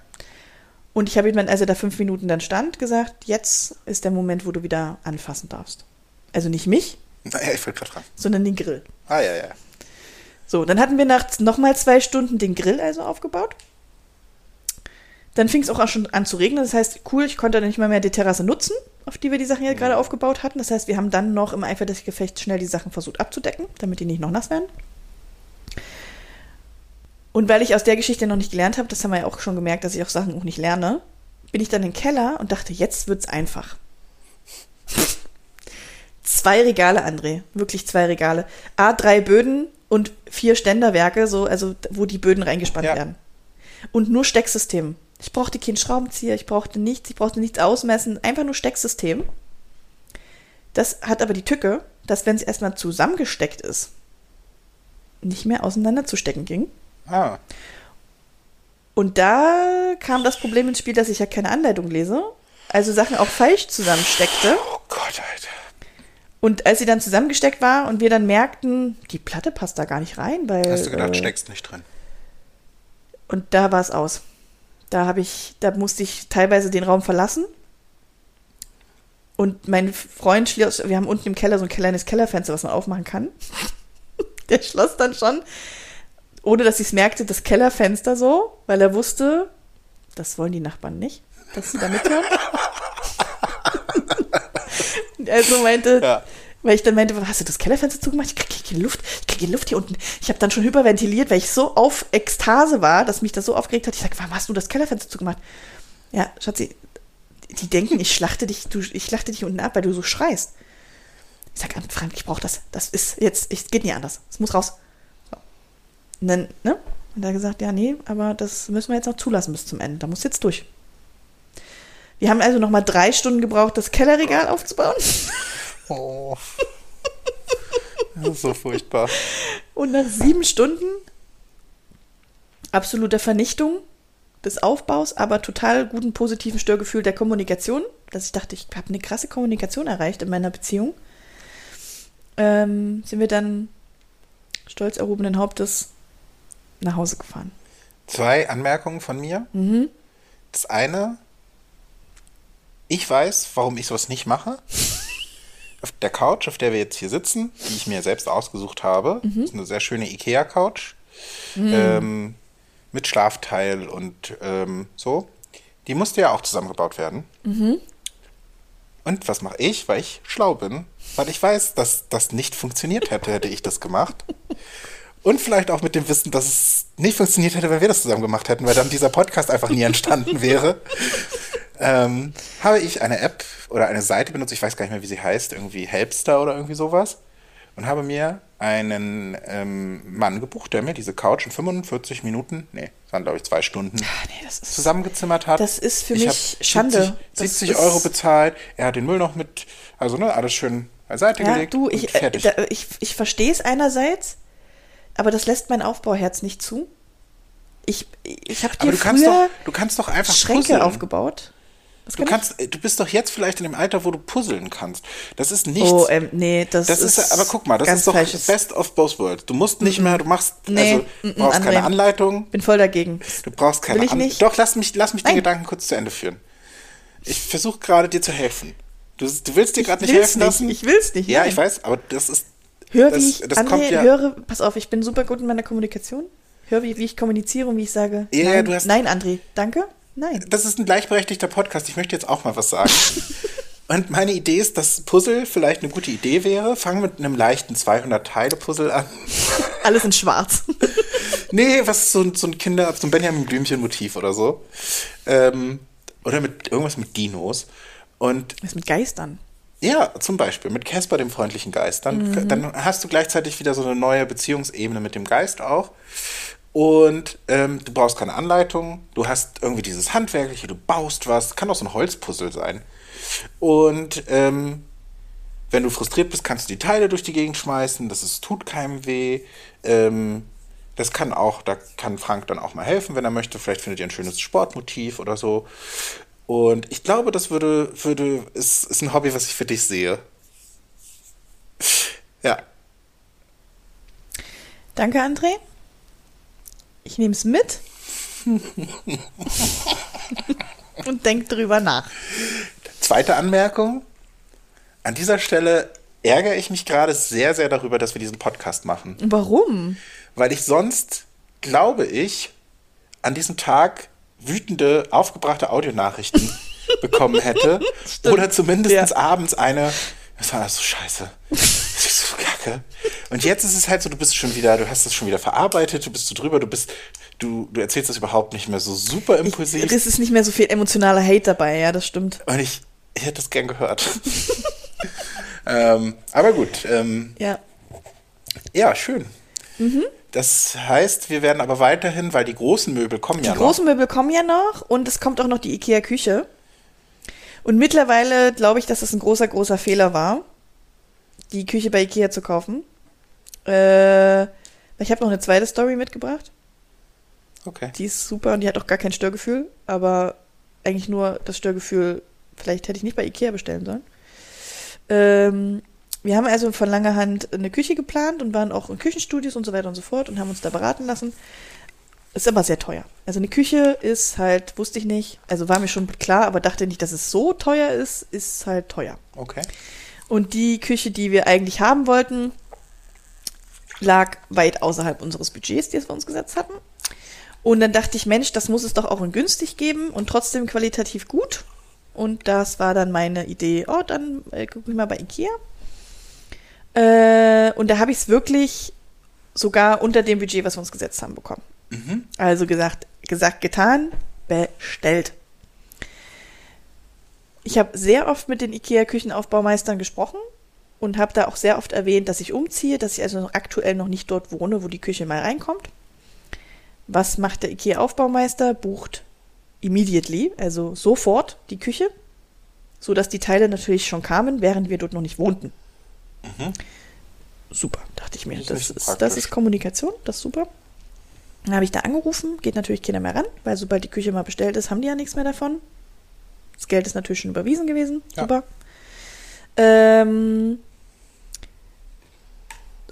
Und ich habe ihm dann, als er da fünf Minuten dann stand, gesagt, jetzt ist der Moment, wo du wieder anfassen darfst. Also nicht mich, Naja, ich wollte gerade fragen. sondern den Grill. Ah, ja, ja. So, dann hatten wir nach nochmal zwei Stunden den Grill also aufgebaut. Dann fing es auch schon an zu regnen. Das heißt, cool, ich konnte dann nicht mal mehr die Terrasse nutzen, auf die wir die Sachen ja gerade aufgebaut hatten. Das heißt, wir haben dann noch im Eifer des Gefechts schnell die Sachen versucht abzudecken, damit die nicht noch nass werden. Und weil ich aus der Geschichte noch nicht gelernt habe, das haben wir ja auch schon gemerkt, dass ich auch Sachen auch nicht lerne, bin ich dann in den Keller und dachte, jetzt wird's einfach. zwei Regale, André. Wirklich zwei Regale. A, drei Böden und vier Ständerwerke, so, also wo die Böden reingespannt Ja. werden. Und nur Stecksystem. Ich brauchte keinen Schraubenzieher, ich brauchte nichts, ich brauchte nichts ausmessen, einfach nur Stecksystem. Das hat aber die Tücke, dass wenn es erstmal zusammengesteckt ist, nicht mehr auseinanderzustecken ging. Ah, Und da kam das Problem ins Spiel, dass ich ja keine Anleitung lese, also Sachen auch falsch zusammensteckte. oh Gott, Alter. Und als sie dann zusammengesteckt war und wir dann merkten, die Platte passt da gar nicht rein, weil. Hast du gedacht, äh, steckst nicht drin. Und da war es aus. Da habe ich, da musste ich teilweise den Raum verlassen. Und mein Freund schloss, wir haben unten im Keller so ein kleines Kellerfenster, was man aufmachen kann. Der schloss dann schon, ohne dass ich es merkte, das Kellerfenster so, weil er wusste, das wollen die Nachbarn nicht, dass sie da mithören. Und er so meinte, Ja. weil ich dann meinte, hast du das Kellerfenster zugemacht? Ich kriege keine Luft. Ich kriege Luft hier unten. Ich habe dann schon hyperventiliert, weil ich so auf Ekstase war, dass mich das so aufgeregt hat. Ich sage, warum hast du das Kellerfenster zugemacht? Ja, Schatzi, die denken, ich schlachte dich, du, ich schlachte dich unten ab, weil du so schreist. Ich sage, Frank, ich brauche das. Das ist jetzt, es geht nicht anders. Es muss raus. So. Und dann, ne? Und er gesagt, ja, nee, aber das müssen wir jetzt noch zulassen bis zum Ende. Da muss jetzt durch. Wir haben also noch mal drei Stunden gebraucht, das Kellerregal aufzubauen. Oh. Das ist so furchtbar. Und nach sieben Stunden absoluter Vernichtung des Aufbaus, aber total guten positiven Störgefühl der Kommunikation, dass ich dachte, ich habe eine krasse Kommunikation erreicht in meiner Beziehung, ähm, sind wir dann stolz erhobenen Hauptes nach Hause gefahren. Zwei Anmerkungen von mir. Mhm. Das eine, ich weiß, warum ich sowas nicht mache. Auf der Couch, auf der wir jetzt hier sitzen, die ich mir selbst ausgesucht habe, Mhm. ist eine sehr schöne Ikea-Couch ähm, mit Schlafteil und ähm, so. Die musste ja auch zusammengebaut werden. Mhm. Und was mache ich, weil ich schlau bin? Weil ich weiß, dass das nicht funktioniert hätte, hätte ich das gemacht. Und vielleicht auch mit dem Wissen, dass es nicht funktioniert hätte, wenn wir das zusammen gemacht hätten, weil dann dieser Podcast einfach nie entstanden wäre. Ähm, habe ich eine App oder eine Seite benutzt, ich weiß gar nicht mehr, wie sie heißt, irgendwie Helpster oder irgendwie sowas. Und habe mir einen ähm, Mann gebucht, der mir diese Couch in 45 Minuten, nee, das waren glaube ich zwei Stunden, Ah, nee, das ist zusammengezimmert hat. Das ist für Ich mich Schande. 70, Das 70 ist- Euro bezahlt. Er hat den Müll noch mit, also ne, alles schön beiseite Ja, gelegt. du, ich, äh, da, ich, ich verstehe es einerseits, aber das lässt mein Aufbauherz nicht zu. Ich, ich habe Aber dir du kannst, früher doch, du kannst doch einfach Schränke puzzeln. aufgebaut. Du, kann kannst, äh, du bist doch jetzt vielleicht in dem Alter, wo du puzzeln kannst. Das ist ich? nichts. Oh, ähm, nee, das, das ist, ja- aber guck mal, das ist doch falsches. best of both worlds. Du musst nicht mehr, du machst, Nee, also mm, brauchst keine. Anleitung, Bin voll dagegen. du brauchst keine Will ich An- nicht. Doch, lass mich, lass mich den Nein. Gedanken kurz zu Ende führen. Ich versuche gerade dir zu helfen. Du, du willst dir gerade nicht helfen nicht, lassen? ich will's nicht, Ja, nein. ich weiß, aber das ist Hör, Das- wie ich, das André, ja- höre, pass auf, ich bin super gut in meiner Kommunikation. Hör, wie, wie ich kommuniziere und wie ich sage, Ja, nein, du hast- nein, André, danke, nein. das ist ein gleichberechtigter Podcast. Ich möchte jetzt auch mal was sagen. Und meine Idee ist, dass Puzzle vielleicht eine gute Idee wäre. Fang mit einem leichten 200-Teile-Puzzle an. Alles in schwarz. Nee, was ist so, ein- so ein Kinder, so ein Benjamin Blümchen-Motiv oder so. Ähm, oder mit irgendwas mit Dinos. Und Was mit Geistern? ja, zum Beispiel mit Casper, dem freundlichen Geist. Dann, dann hast du gleichzeitig wieder so eine neue Beziehungsebene mit dem Geist auch. Und ähm, du brauchst keine Anleitung. Du hast irgendwie dieses Handwerkliche, du baust was. Kann auch so ein Holzpuzzle sein. Und ähm, wenn du frustriert bist, kannst du die Teile durch die Gegend schmeißen. Das ist, tut keinem weh. Ähm, das kann auch, da kann Frank dann auch mal helfen, wenn er möchte. Vielleicht findet ihr ein schönes Sportmotiv oder so. Und ich glaube, das würde, würde, ist, ist ein Hobby, was ich für dich sehe. Ja. Danke, André. Ich nehme es mit. Und denk drüber nach. Zweite Anmerkung. An dieser Stelle ärgere ich mich gerade sehr, sehr darüber, dass wir diesen Podcast machen. Warum? Weil ich sonst, glaube ich, an diesem Tag wütende, aufgebrachte Audionachrichten bekommen hätte. Oder zumindest Ja. abends eine, das war so scheiße. Kacke. Und jetzt ist es halt so, du bist schon wieder, du hast das schon wieder verarbeitet, du bist so drüber, du bist, du, du erzählst das überhaupt nicht mehr so super impulsiv. Es ist nicht mehr so viel emotionaler Hate dabei, ja, das stimmt. Und ich, ich hätte das gern gehört. ähm, aber gut, ähm, Ja. ja, schön. Das heißt, wir werden aber weiterhin, weil die großen Möbel kommen ja Die noch. großen Möbel kommen ja noch und es kommt auch noch die IKEA-Küche. Und mittlerweile glaube ich, dass das ein großer, großer Fehler war, die Küche bei IKEA zu kaufen. Äh, ich habe noch eine zweite Story mitgebracht. Okay. Die ist super und die hat auch gar kein Störgefühl, aber eigentlich nur das Störgefühl, vielleicht hätte ich nicht bei Ikea bestellen sollen. Ähm, wir haben also von langer Hand eine Küche geplant und waren auch in Küchenstudios und so weiter und so fort und haben uns da beraten lassen. Ist aber sehr teuer. Also eine Küche ist halt, wusste ich nicht, also war mir schon klar, aber dachte nicht, dass es so teuer ist, ist halt teuer. Okay. Und die Küche, die wir eigentlich haben wollten, lag weit außerhalb unseres Budgets, das wir uns gesetzt hatten. Und dann dachte ich, Mensch, das muss es doch auch in günstig geben und trotzdem qualitativ gut. Und das war dann meine Idee, oh, dann äh, gucke ich mal bei Ikea. Äh, und da habe ich es wirklich sogar unter dem Budget, was wir uns gesetzt haben, bekommen. Also gesagt, gesagt, getan, bestellt. Ich habe sehr oft mit den IKEA-Küchenaufbaumeistern gesprochen und habe da auch sehr oft erwähnt, dass ich umziehe, dass ich also noch aktuell noch nicht dort wohne, wo die Küche mal reinkommt. Was macht der IKEA-Aufbaumeister? Bucht immediately, also sofort die Küche, so dass die Teile natürlich schon kamen, während wir dort noch nicht wohnten. Super, dachte ich mir. Das ist Das ist, das ist Kommunikation, das ist super. Dann habe ich da angerufen, geht natürlich keiner mehr ran, weil sobald die Küche mal bestellt ist, haben die ja nichts mehr davon. Das Geld ist natürlich schon überwiesen gewesen. Ja. Super. Ähm,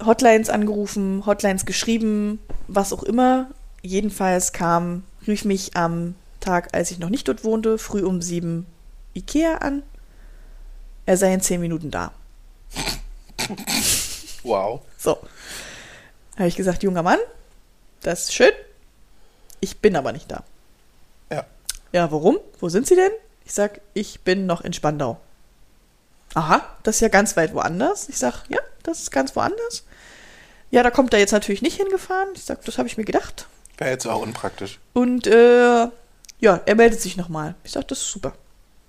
Hotlines angerufen, Hotlines geschrieben, was auch immer. Jedenfalls kam, rief mich am Tag, als ich noch nicht dort wohnte, früh um sieben Ikea an. Er sei in zehn Minuten da. Wow. So. Habe ich gesagt, junger Mann, das ist schön. Ich bin aber nicht da. Ja. Ja, warum? Wo sind Sie denn? Ich sag, ich bin noch in Spandau. Aha, das ist ja ganz weit woanders. Ich sag, ja, das ist ganz woanders. Ja, da kommt er jetzt natürlich nicht hingefahren. Ich sag, das habe ich mir gedacht. Wäre jetzt auch unpraktisch. Und äh, ja, er meldet sich nochmal. Ich sag, das ist super.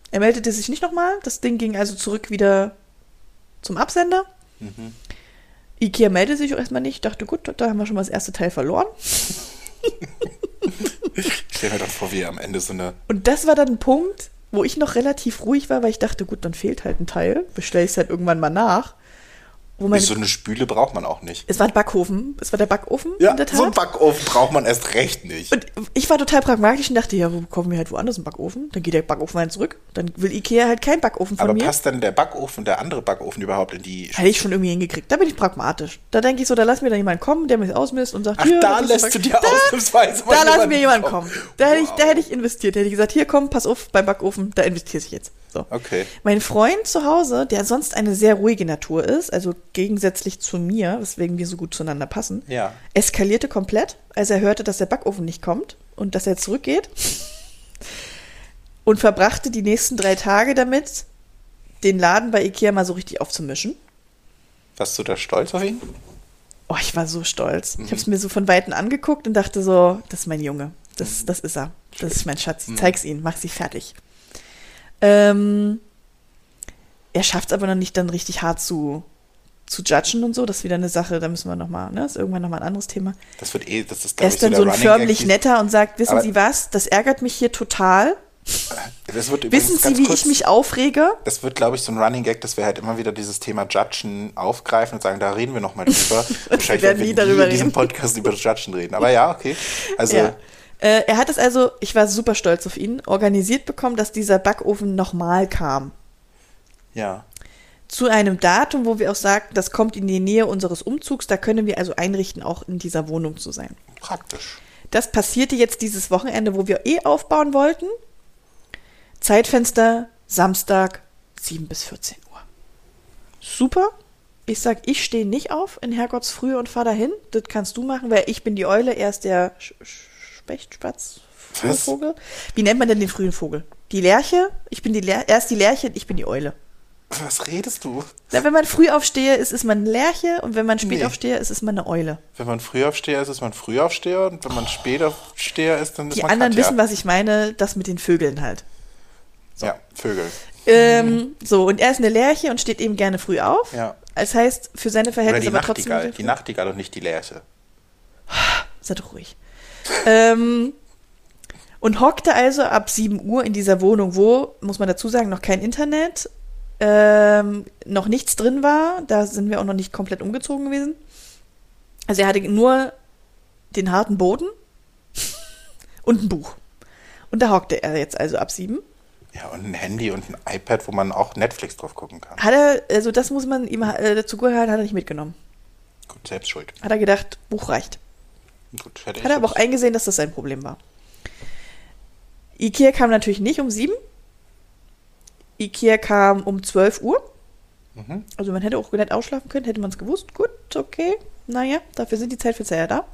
Er meldete sich nicht nochmal. Das Ding ging also zurück wieder zum Absender. Ikea meldete sich auch erstmal nicht. Ich dachte, gut, da haben wir schon mal das erste Teil verloren. Ich stelle mir dann vor, wie am Ende so eine. Und das war dann ein Punkt, wo ich noch relativ ruhig war, weil ich dachte, gut, dann fehlt halt ein Teil. Bestelle ich es halt irgendwann mal nach. Meine, So eine Spüle braucht man auch nicht. es war ein Backofen. Es war der Backofen Ja, in der Tat. so einen Backofen braucht man erst recht nicht. Und ich war total pragmatisch und dachte, ja, wo kaufen wir halt woanders einen Backofen? Dann geht der Backofen halt zurück. Dann will Ikea halt keinen Backofen von Aber mir. passt dann der Backofen, der andere Backofen überhaupt in die. Hätte ich schon irgendwie hingekriegt. Da bin ich pragmatisch. Da denke ich so, da lass mir dann jemand kommen, der mich ausmisst und sagt, Ach, hier, da lässt du dir ausnahmsweise mal Da lass mir jemand kommen. kommen. Da hätte, ich, da Wow. hätte ich investiert. Da hätte ich gesagt, hier komm, pass auf, beim Backofen, da investiere ich jetzt. So. Okay. Mein Freund zu Hause, der sonst eine sehr ruhige Natur ist, also gegensätzlich zu mir, weswegen wir so gut zueinander passen, Ja. eskalierte komplett, als er hörte, dass der Backofen nicht kommt und dass er zurückgeht. Und verbrachte die nächsten drei Tage damit, den Laden bei Ikea mal so richtig aufzumischen. Warst du da stolz auf ihn? Oh, ich war so stolz. Ich habe es mir so von Weitem angeguckt und dachte so, das ist mein Junge. Das, das ist er. Das ist mein Schatz. Ich zeig's ihm. Mach sie fertig. Ähm, er schafft es aber noch nicht dann richtig hart zu, zu judgen und so. Das ist wieder eine Sache, da müssen wir nochmal, ne? Das ist irgendwann nochmal ein anderes Thema. Das wird eh, das ist Er ist dann so ein förmlich netter und sagt, wissen Sie was, das ärgert mich hier total. Wissen Sie, wie kurz- ich mich aufrege? Das wird, glaube ich, so ein Running Gag, dass wir halt immer wieder dieses Thema Judgen aufgreifen und sagen, da reden wir nochmal drüber. Wahrscheinlich werden werden nie wir darüber in diesem. Podcast über Judgen reden. Aber ja, okay. Also, Ja. Äh, er hat es also, ich war super stolz auf ihn, organisiert bekommen, dass dieser Backofen nochmal kam. ja. zu einem Datum, wo wir auch sagen, das kommt in die Nähe unseres Umzugs. Da können wir also einrichten, auch in dieser Wohnung zu sein. Praktisch. Das passierte jetzt dieses Wochenende, wo wir eh aufbauen wollten. Zeitfenster Samstag 7 bis 14 Uhr. Super. Ich sag, ich stehe nicht auf in Herrgottsfrühe und fahr dahin. Das kannst du machen, weil ich bin die Eule, er ist der Sch Sch Specht, Spatz? Vogel. Wie nennt man denn den frühen Vogel? Die Lerche? Ich bin die Ler er ist die Lerche, ich bin die Eule. Was redest du? Na, wenn man früh aufstehe, ist, ist man eine Lerche und wenn man spät Nee. aufstehe, ist, ist man eine Eule. Wenn man Frühaufsteher ist, ist man Frühaufsteher und wenn man Spätaufsteher ist, dann ist Die man anderen Katja. wissen, was ich meine, das mit den Vögeln halt. Ja, Vögel. Ähm, so, und er ist eine Lerche und steht eben gerne früh auf. Ja. Das heißt, für seine Oder Verhältnisse die aber trotzdem. Nachtigall. Die Nachtigall und nicht die Lerche. Sei doch ruhig. Ähm, und hockte also ab 7 Uhr in dieser Wohnung, wo, muss man dazu sagen, noch kein Internet, ähm, noch nichts drin war. Da sind wir auch noch nicht komplett umgezogen gewesen. Also er hatte nur den harten Boden und ein Buch. Und da hockte er jetzt also ab 7. Ja, und ein Handy und ein iPad, wo man auch Netflix drauf gucken kann. Hat er, also das muss man ihm äh, dazu gehört, hat er nicht mitgenommen. Gut, selbst schuld. Hat er gedacht, Buch reicht. Gut, hätte Hat er aber auch eingesehen, dass das sein Problem war. Ikea kam natürlich nicht um sieben. Ikea kam um 12 Uhr. Mhm. Also man hätte auch nett ausschlafen können, hätte man es gewusst. Gut, okay. Naja, dafür sind die Zeitfenster ja da.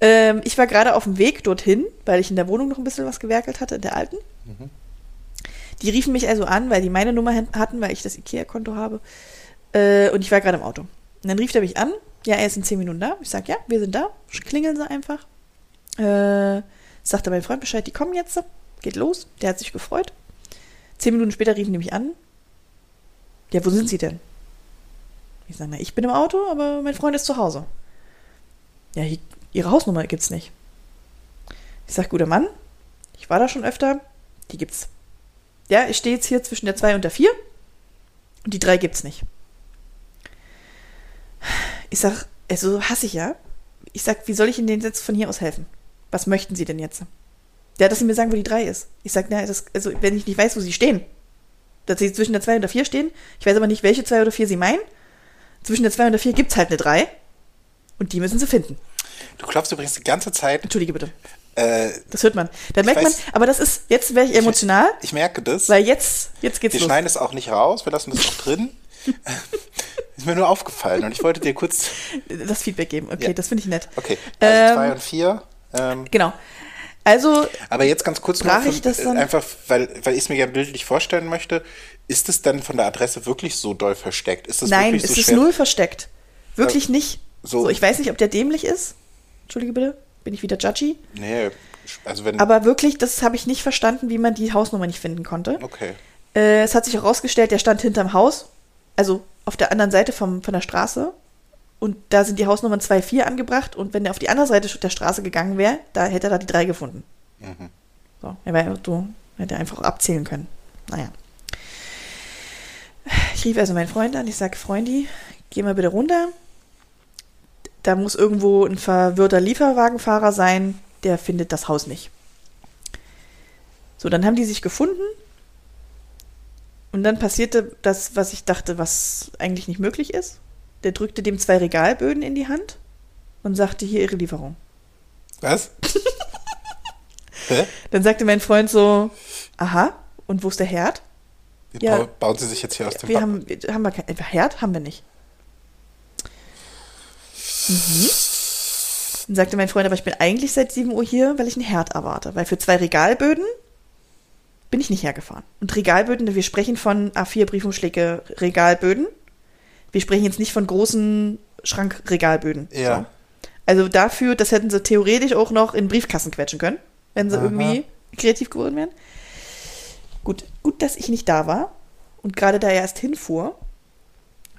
Ähm, ich war gerade auf dem Weg dorthin, weil ich in der Wohnung noch ein bisschen was gewerkelt hatte, in der alten. Die riefen mich also an, weil die meine Nummer hatten, weil ich das Ikea-Konto habe. Äh, und ich war gerade im Auto. Und dann rief er mich an. Ja, er ist in zehn Minuten da. Ich sag, ja, wir sind da. Klingeln sie einfach. Äh, sagte mein Freund Bescheid, die kommen jetzt. Geht los. Der hat sich gefreut. Zehn Minuten später riefen die mich an. Ja, wo sind sie denn? Ich sage, na, ich bin im Auto, aber mein Freund ist zu Hause. Ja, hier, ihre Hausnummer gibt's nicht. Ich sag, guter Mann, ich war da schon öfter, die gibt's. Ja, ich stehe jetzt hier zwischen der 2 und der 4 und die 3 gibt's nicht. Ich sag, also hasse ich ja. Ich sag, wie soll ich Ihnen denn jetzt von hier aus helfen? Was möchten Sie denn jetzt? Ja, dass Sie mir sagen, wo die 3 ist. Ich sag, na, das, also wenn ich nicht weiß, wo Sie stehen, dass Sie zwischen der 2 und der 4 stehen, ich weiß aber nicht, welche 2 oder 4 Sie meinen. Zwischen der 2 und der 4 gibt's halt eine 3 und die müssen Sie finden. Du klopfst übrigens die ganze Zeit. Entschuldige bitte. Äh, Das hört man. Da merkt man, weiß- aber das ist, jetzt wäre ich emotional, ich merke das. weil jetzt, jetzt geht's Wir los. schneiden es auch nicht raus, wir lassen das auch drin. ist mir nur aufgefallen und ich wollte dir kurz. Das Feedback geben. Okay, Ja. das finde ich nett. Okay, also Ähm, zwei und vier. Ähm, Genau. Also, aber jetzt ganz kurz für, ich das dann? einfach, weil, weil ich es mir gerne bildlich vorstellen möchte. Ist es dann von der Adresse wirklich so doll versteckt? Ist es nein, wirklich es so ist schwer? null versteckt. Wirklich Äh, nicht. so- So. ich weiß nicht, ob der dämlich ist. Entschuldige bitte, bin ich wieder judgy. Nee, also wenn. Aber wirklich, das habe ich nicht verstanden, wie man die Hausnummer nicht finden konnte. okay. Äh, es hat sich auch rausgestellt, der stand hinterm Haus, also auf der anderen Seite vom, von der Straße. Und da sind die Hausnummern 2, 4 angebracht. Und wenn er auf die andere Seite der Straße gegangen wäre, da hätte er da die 3 gefunden. Mhm. So, er wäre so, hätte einfach abzählen können. Naja. Ich rief also meinen Freund an, ich sage, Freundi, geh mal bitte runter. Da muss irgendwo ein verwirrter Lieferwagenfahrer sein, der findet das Haus nicht. So, dann haben die sich gefunden. Und dann passierte das, was ich dachte, was eigentlich nicht möglich ist. Der drückte dem zwei Regalböden in die Hand und sagte, hier ihre Lieferung. Was? Hä? Dann sagte mein Freund so, aha, und wo ist der Herd? Wie Ja. bau- bauen sie sich jetzt hier aus dem Wir haben, wir, haben wir kein Herd? Haben wir nicht. Mhm. Dann sagte mein Freund, aber ich bin eigentlich seit 7 Uhr hier, weil ich einen Herd erwarte. Weil für zwei Regalböden bin ich nicht hergefahren. Und Regalböden, wir sprechen von A4 Briefumschläge Regalböden. Wir sprechen jetzt nicht von großen Schrankregalböden. Ja. So. Also dafür, das hätten sie theoretisch auch noch in Briefkasten quetschen können, wenn sie Aha. irgendwie kreativ geworden wären. Gut, gut, dass ich nicht da war und gerade da erst hinfuhr,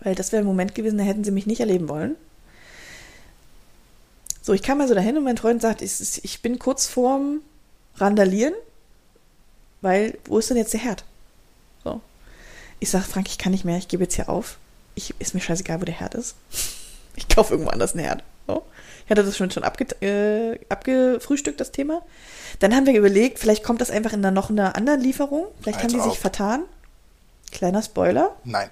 weil das wäre ein Moment gewesen, da hätten sie mich nicht erleben wollen. So, ich kam also dahin und mein Freund sagt, ich, ich bin kurz vorm Randalieren, weil, wo ist denn jetzt der Herd? So. Ich sag, Frank, ich kann nicht mehr, ich gebe jetzt hier auf. Ich, ist mir scheißegal, wo der Herd ist. Ich kaufe irgendwo anders einen Herd. So. Ich hatte das schon, schon abge, äh, abgefrühstückt, das Thema. Dann haben wir überlegt, vielleicht kommt das einfach in einer, noch einer anderen Lieferung. Vielleicht Als haben die sich ob. vertan. Kleiner Spoiler. Nein.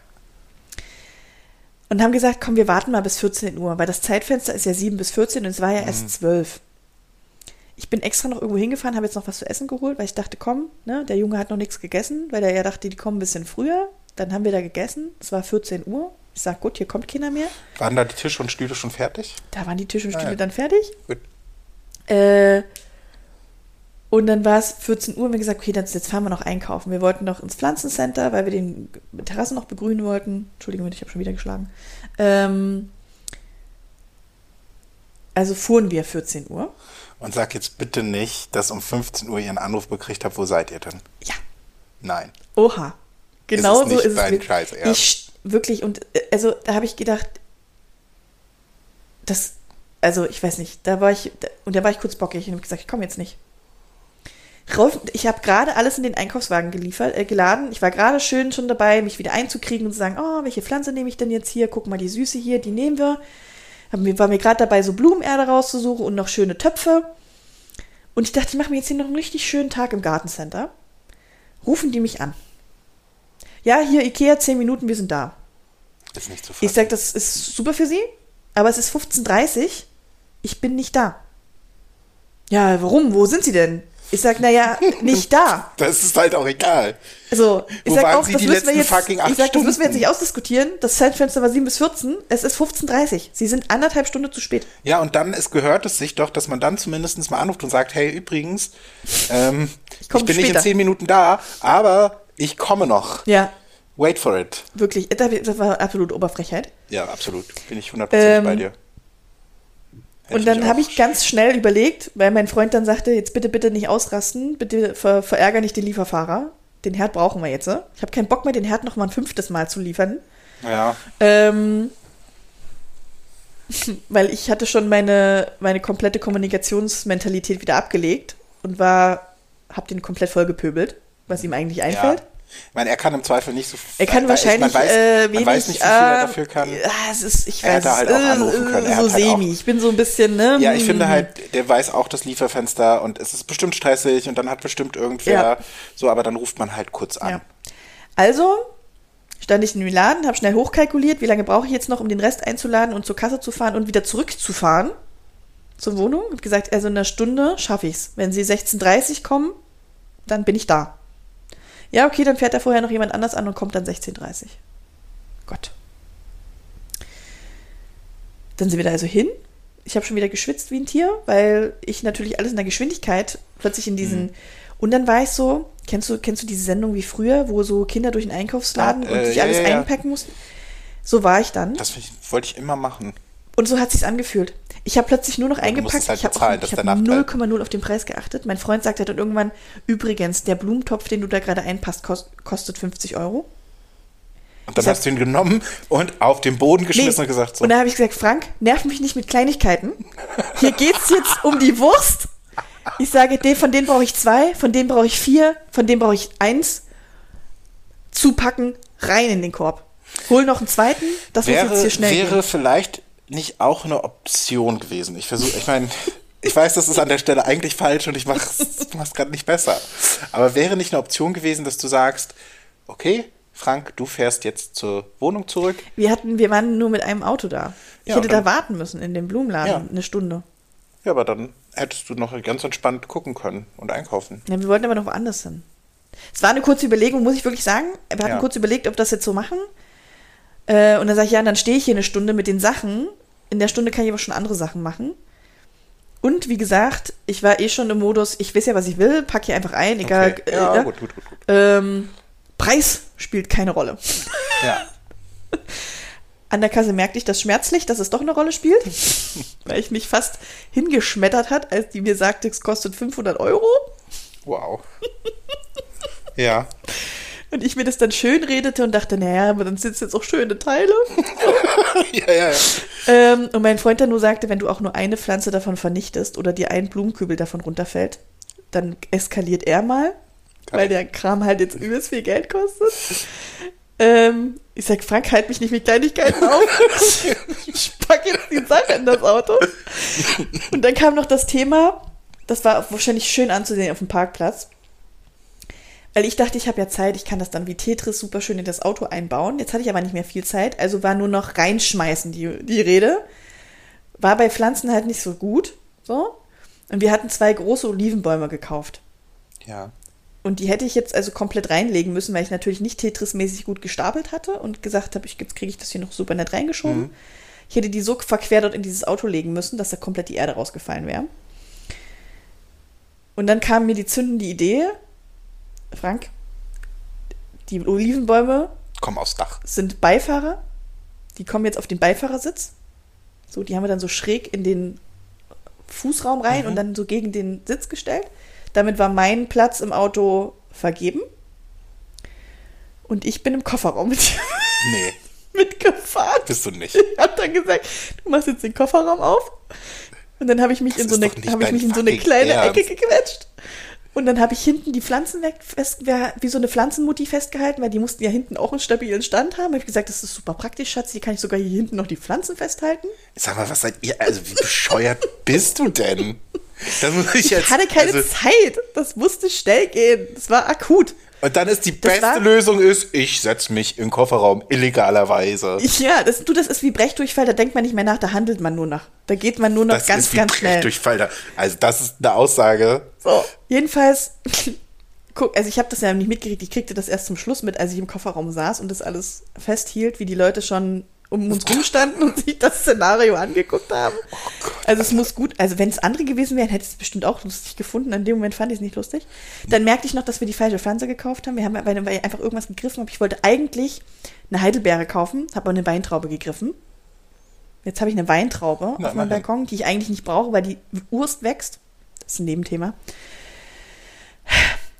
und haben gesagt, komm, wir warten mal bis 14 Uhr, weil das Zeitfenster ist ja 7 bis 14 und es war ja erst 12. Ich bin extra noch irgendwo hingefahren, habe jetzt noch was zu essen geholt, weil ich dachte, komm, ne, der Junge hat noch nichts gegessen, weil er ja dachte, die kommen ein bisschen früher. Dann haben wir da gegessen, es war 14 Uhr. Ich sag, gut, hier kommt keiner mehr. Waren da die Tische und Stühle schon fertig? Da waren die Tische und Ah, Stühle ja. dann fertig. Gut. Äh, und dann war es 14 Uhr und wir haben gesagt, okay, dann, jetzt fahren wir noch einkaufen. Wir wollten noch ins Pflanzencenter, weil wir den Terrasse noch begrünen wollten. Entschuldigung, ich habe schon wieder geschlagen. Ähm, also fuhren wir 14 Uhr. Und sag jetzt bitte nicht, dass um 15 Uhr ihr einen Anruf bekriegt habt, wo seid ihr denn? Ja, Nein. oha. Genau es so ist es. dein wirklich. Scheiß Ernst? Ich wirklich, und äh, also da habe ich gedacht, das, also ich weiß nicht, da war ich, da- und da war ich kurz bockig und habe gesagt, ich komme jetzt nicht. Rolf, ich habe gerade alles in den Einkaufswagen geliefert, äh, geladen. Ich war gerade schön schon dabei, mich wieder einzukriegen und zu sagen, oh, welche Pflanze nehme ich denn jetzt hier? Guck mal, die Süße hier, die nehmen wir. War mir gerade dabei, so Blumenerde rauszusuchen und noch schöne Töpfe. Und ich dachte, ich mache mir jetzt hier noch einen richtig schönen Tag im Gartencenter. Rufen die mich an. Ja, hier Ikea, 10 Minuten, wir sind da. Ist nicht zu Ich fassen. sage, das ist super für Sie, aber es ist 15.30 Uhr. Ich bin nicht da. Ja, warum? Wo sind Sie denn? Ich sag, naja, nicht da. Das ist halt auch egal. Also, ich Wo sag waren auch, Sie das die müssen wir letzten jetzt, fucking acht ich sag, das müssen wir jetzt nicht ausdiskutieren. Das Zeitfenster war 7 bis 14. Es ist 15.30 Uhr. Sie sind anderthalb Stunden zu spät. Ja, und dann ist, gehört es sich doch, dass man dann zumindest mal anruft und sagt, hey, übrigens, ähm, ich, komm bin nicht in später. 10 Minuten da, aber ich komme noch. Ja, Wait for it. wirklich. Das war absolute Oberfrechheit. Ja, absolut. Bin ich 100% Ähm, bei dir. Und dann habe ich ganz schnell überlegt, weil mein Freund dann sagte, jetzt bitte, bitte nicht ausrasten, bitte ver verärger nicht den Lieferfahrer. Den Herd brauchen wir jetzt. ne? Ich habe keinen Bock mehr, den Herd noch mal ein fünftes Mal zu liefern. Ja, Ähm, weil ich hatte schon meine, meine komplette Kommunikationsmentalität wieder abgelegt und war, hab den komplett vollgepöbelt, was ihm eigentlich einfällt. ja. Ich meine, er kann im Zweifel nicht so Er kann wahrscheinlich man weiß, äh, man wenig, weiß nicht, wie viel er äh, dafür kann. Ja, es ist, ich Er weiß, hätte halt es auch anrufen können. Er So halt auch- semi. Ich bin so ein bisschen, ne? Ja, ich finde mm, halt, der weiß auch das Lieferfenster und es ist bestimmt stressig und dann hat bestimmt irgendwer Ja. so, aber dann ruft man halt kurz an. Ja. Also stand ich in Laden, habe schnell hochkalkuliert, wie lange brauche ich jetzt noch, um den Rest einzuladen und zur Kasse zu fahren und wieder zurückzufahren zur Wohnung. Und gesagt, also in einer Stunde schaffe ich's. Wenn Sie 16.30 kommen, dann bin ich da. Ja, okay, dann fährt da vorher noch jemand anders an und kommt dann 16.30 Gott. Dann sind wir da also hin. Ich habe schon wieder geschwitzt wie ein Tier, weil ich natürlich alles in der Geschwindigkeit plötzlich in diesen. Und dann war ich so, kennst du, kennst du diese Sendung wie früher, wo so Kinder durch den Einkaufsladen Ah, und äh, sich ja, alles ja, einpacken mussten? So war ich dann. Das ich, wollte ich immer machen. Und so hat sich's angefühlt. Ich habe plötzlich nur noch eingepackt. es halt ich habe hab der Nachteil. 0,0 auf den Preis geachtet. Mein Freund sagte dann irgendwann, übrigens, der Blumentopf, den du da gerade einpasst, kost, kostet 50 Euro. Und dann Ich hast du ihn genommen und auf den Boden geschmissen und gesagt so. Und da habe ich gesagt, Frank, nerv mich nicht mit Kleinigkeiten. Hier geht's jetzt um die Wurst. Ich sage, den, von denen brauche ich zwei, von denen brauche ich vier, von denen brauche ich eins. Zupacken, rein in den Korb. Hol noch einen zweiten, das muss wäre, jetzt hier schnell wäre gehen. vielleicht nicht auch eine Option gewesen. Ich versuche, ich meine, ich weiß, das ist an der Stelle eigentlich falsch und ich mache es gerade nicht besser. Aber wäre nicht eine Option gewesen, dass du sagst, okay, Frank, du fährst jetzt zur Wohnung zurück. Wir hatten, wir waren nur mit einem Auto da. Ich Ja, hätte und da dann- warten müssen in dem Blumenladen, Ja. eine Stunde. Ja, aber dann hättest du noch ganz entspannt gucken können und einkaufen. Ja, wir wollten aber noch woanders hin. Es war eine kurze Überlegung, muss ich wirklich sagen. Wir hatten Ja. kurz überlegt, ob das jetzt so machen. Äh, und dann sage ich, ja, dann stehe ich hier eine Stunde mit den Sachen. In der Stunde kann ich aber schon andere Sachen machen. Und wie gesagt, ich war eh schon im Modus, ich weiß ja, was ich will, pack hier einfach ein, egal. Okay. äh, Ja, ne? gut, gut, gut, gut. Ähm, Preis spielt keine Rolle. Ja. An der Kasse merkte ich das schmerzlich, dass es doch eine Rolle spielt, weil ich mich fast hingeschmettert hat, als die mir sagte, es kostet 500 Euro. Wow. ja. Und ich mir das dann schön redete und dachte, naja, aber dann sind es jetzt auch schöne Teile. ja, ja, ja. ähm, und mein Freund dann nur sagte, wenn du auch nur eine Pflanze davon vernichtest oder dir ein Blumenkübel davon runterfällt, dann eskaliert er mal, weil der Kram halt jetzt übelst viel Geld kostet. Ähm, ich sag, Frank, halt mich nicht mit Kleinigkeiten auf. ich pack jetzt die Sache in das Auto. Und dann kam noch das Thema, das war wahrscheinlich schön anzusehen auf dem Parkplatz. Weil ich dachte, ich habe ja Zeit, ich kann das dann wie Tetris super schön in das Auto einbauen. Jetzt hatte ich aber nicht mehr viel Zeit, also war nur noch reinschmeißen die, die Rede. War bei Pflanzen halt nicht so gut. So. Und wir hatten zwei große Olivenbäume gekauft. Ja. Und die hätte ich jetzt also komplett reinlegen müssen, weil ich natürlich nicht Tetris-mäßig gut gestapelt hatte und gesagt habe, ich, jetzt kriege ich das hier noch super nett reingeschoben. Mhm. Ich hätte die so verquer dort in dieses Auto legen müssen, dass da komplett die Erde rausgefallen wäre. Und dann kam mir die zündende Idee, Frank, die Olivenbäume Komm aufs Dach. sind Beifahrer. Die kommen jetzt auf den Beifahrersitz. So, die haben wir dann so schräg in den Fußraum rein Mhm. und dann so gegen den Sitz gestellt. Damit war mein Platz im Auto vergeben. Und ich bin im Kofferraum mit, Nee, mitgefahren. bist du nicht. Ich habe dann gesagt, du machst jetzt den Kofferraum auf. Und dann habe ich mich Das in so eine, habe ich mich in so eine kleine Ernst. Ecke gequetscht. Und dann habe ich hinten die Pflanzen weg, fest, wie so eine Pflanzenmutti festgehalten, weil die mussten ja hinten auch einen stabilen Stand haben. Habe ich gesagt, das ist super praktisch, Schatz. Hier kann ich sogar hier hinten noch die Pflanzen festhalten. Sag mal, was seid ihr? Also, wie bescheuert bist du denn? Ich jetzt. hatte keine also, Zeit. Das musste schnell gehen. Das war akut. Und dann ist die Das beste war- Lösung ist, ich setze mich im Kofferraum illegalerweise. Ja, das, du, das ist wie Brechdurchfall. Da denkt man nicht mehr nach, da handelt man nur nach. Da geht man nur noch Das ganz, ist wie ganz schnell. Durchfall. Da. Also das ist eine Aussage. So, jedenfalls, guck, also ich habe das ja nicht mitgekriegt, ich kriegte das erst zum Schluss mit, als ich im Kofferraum saß und das alles festhielt, wie die Leute schon um uns rumstanden und sich das Szenario angeguckt haben. Also es muss gut, also wenn es andere gewesen wären, hätte ich es bestimmt auch lustig gefunden. In dem Moment fand ich es nicht lustig. Dann merkte ich noch, dass wir die falsche Pflanze gekauft haben. Wir haben weil, weil ich einfach irgendwas gegriffen habe. Ich wollte eigentlich eine Heidelbeere kaufen, habe aber eine Weintraube gegriffen. Jetzt habe ich eine Weintraube Na, auf meinem. Balkon, die ich eigentlich nicht brauche, weil die Urst wächst. Das ist ein Nebenthema.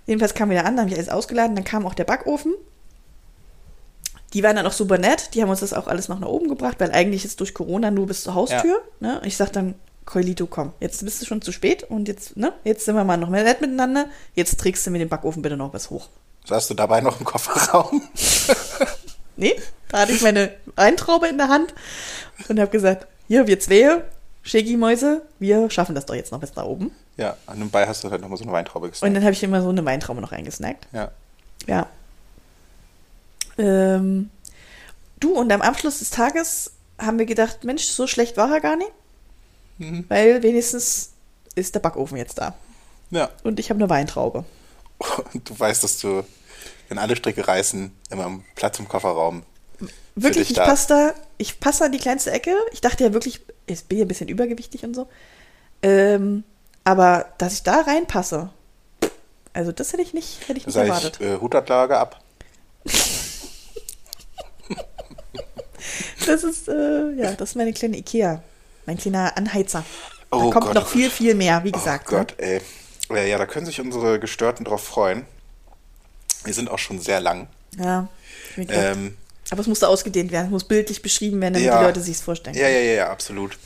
Jedenfalls kam wieder an, dann habe ich alles ausgeladen, dann kam auch der Backofen. Die waren dann auch super nett, die haben uns das auch alles noch nach oben gebracht, weil eigentlich ist durch Corona nur bis zur Haustür. Ne? Und ich sag dann, Keulito, komm, jetzt bist du schon zu spät und jetzt, ne, jetzt sind wir mal noch mehr nett miteinander. Jetzt trägst du mir den Backofen bitte noch was hoch. Saßt du dabei noch im Kofferraum? Nee, da hatte ich meine Weintraube in der Hand und habe gesagt, hier, wir zwei, Schägi-Mäuse, wir schaffen das doch jetzt noch bis da oben. Ja, an dem Bei hast du halt nochmal so eine Weintraube Und gesnackt. dann habe ich immer so eine Weintraube noch reingesnackt. Ja. Ja. Ähm, du, und am Abschluss des Tages haben wir gedacht, Mensch, so schlecht war er gar nicht. Weil wenigstens ist der Backofen jetzt da. Ja. Und ich habe eine Weintraube. Und du weißt, dass du, wenn alle Stricke reißen, immer einen Platz im Kofferraum. Wirklich, ich da. passe da, ich passe an die kleinste Ecke. Ich dachte ja wirklich, ich bin ja ein bisschen übergewichtig und so. Ähm, aber dass ich da reinpasse, also das hätte ich nicht, hätte ich nicht erwartet. ich, äh, Hutablager ab. Das ist, äh, ja, das ist meine kleine Ikea. Mein kleiner Anheizer. Da Oh kommt Gott, noch oh viel, viel mehr, wie gesagt. oh Gott, ey. Ja, da können sich unsere Gestörten drauf freuen. Wir sind auch schon sehr lang. Ne? Ja. Ähm, aber es musste ausgedehnt werden, es muss bildlich beschrieben werden, damit Ja. die Leute sich es vorstellen. ja, ja, ja, ja, absolut.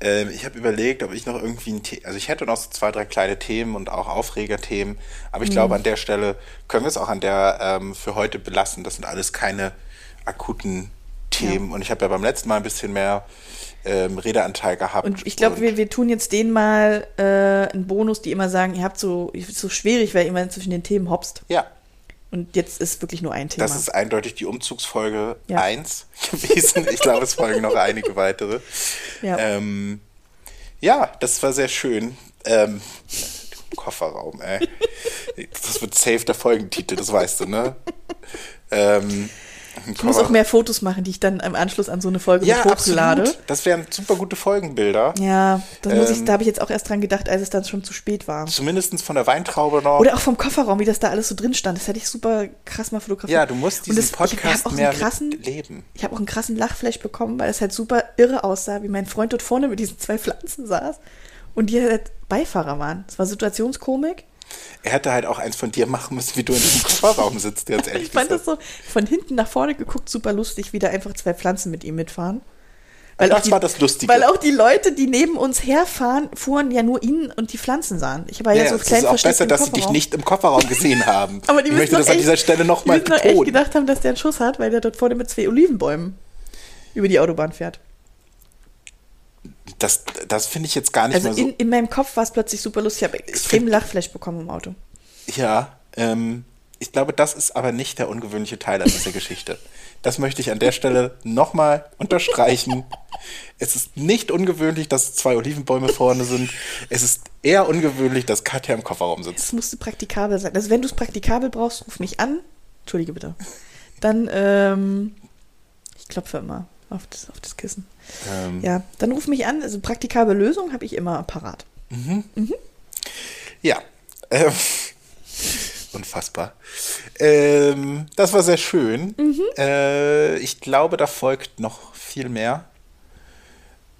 Ähm, ich habe überlegt, ob ich noch irgendwie ein Thema, also ich hätte noch so zwei, drei kleine Themen und auch Aufregerthemen, aber ich Mhm. glaube, an der Stelle können wir es auch an der ähm, für heute belassen. Das sind alles keine akuten Themen und ich habe ja beim letzten Mal ein bisschen mehr ähm, Redeanteil gehabt. Und ich glaube, wir, wir tun jetzt denen mal äh, einen Bonus, die immer sagen, ihr habt so, so schwierig, weil ihr immer zwischen den Themen hopst. Ja, Und jetzt ist wirklich nur ein Thema. Das ist eindeutig die Umzugsfolge Ja. 1 gewesen. Ich glaube, es folgen noch einige weitere. Ja. Ähm, ja, das war sehr schön. Ähm, Kofferraum, ey. Das wird safe der Folgentitel, das weißt du, ne? Ähm, ich muss auch mehr Fotos machen, die ich dann im Anschluss an so eine Folge ja, mit hochlade. absolut. Das wären super gute Folgenbilder. Ja, das muss ich, Ähm, da habe ich jetzt auch erst dran gedacht, als es dann schon zu spät war. Zumindest von der Weintraube noch. Oder auch vom Kofferraum, wie das da alles so drin stand. Das hätte ich super krass mal fotografiert. ja, du musst diesen das- ich Podcast auch so mehr krassen, leben. Ich habe auch einen krassen Lachflash bekommen, weil es halt super irre aussah, wie mein Freund dort vorne mit diesen zwei Pflanzen saß und die halt Beifahrer waren. Das war Situationskomik. Er hätte halt auch eins von dir machen müssen, wie du in diesem Kofferraum sitzt, jetzt ehrlich Ich fand gesagt. das so von hinten nach vorne geguckt super lustig, wie da einfach zwei Pflanzen mit ihm mitfahren. das auch die, war das Lustige. Weil auch die Leute, die neben uns herfahren, fuhren ja nur ihn und die Pflanzen sahen. Ich war ja, Ja, so es klein ist auch besser, dass sie dich nicht im Kofferraum gesehen haben. Aber die ich müssen möchte das an echt- dieser Stelle nochmal Die müssen doch echt betonen. gedacht haben, dass der einen Schuss hat, weil der dort vorne mit zwei Olivenbäumen über die Autobahn fährt. Das, das finde ich jetzt gar nicht Also mehr so. in, in meinem Kopf war es plötzlich super lustig. Ich habe extrem Lachflash bekommen im Auto. ja, ähm, ich glaube, das ist aber nicht der ungewöhnliche Teil an dieser Geschichte. Das möchte ich an der Stelle nochmal unterstreichen. Es ist nicht ungewöhnlich, dass zwei Olivenbäume vorne sind. Es ist eher ungewöhnlich, dass Katja im Kofferraum sitzt. Es musste praktikabel sein. Also wenn du es praktikabel brauchst, ruf mich an. Entschuldige bitte. Dann, ähm, ich klopfe immer auf das, auf das Kissen. Ähm, Ja, dann ruf mich an. Also praktikable Lösung habe ich immer parat. Ja. Ähm, unfassbar. Ähm, das war sehr schön. Äh, ich glaube, da folgt noch viel mehr.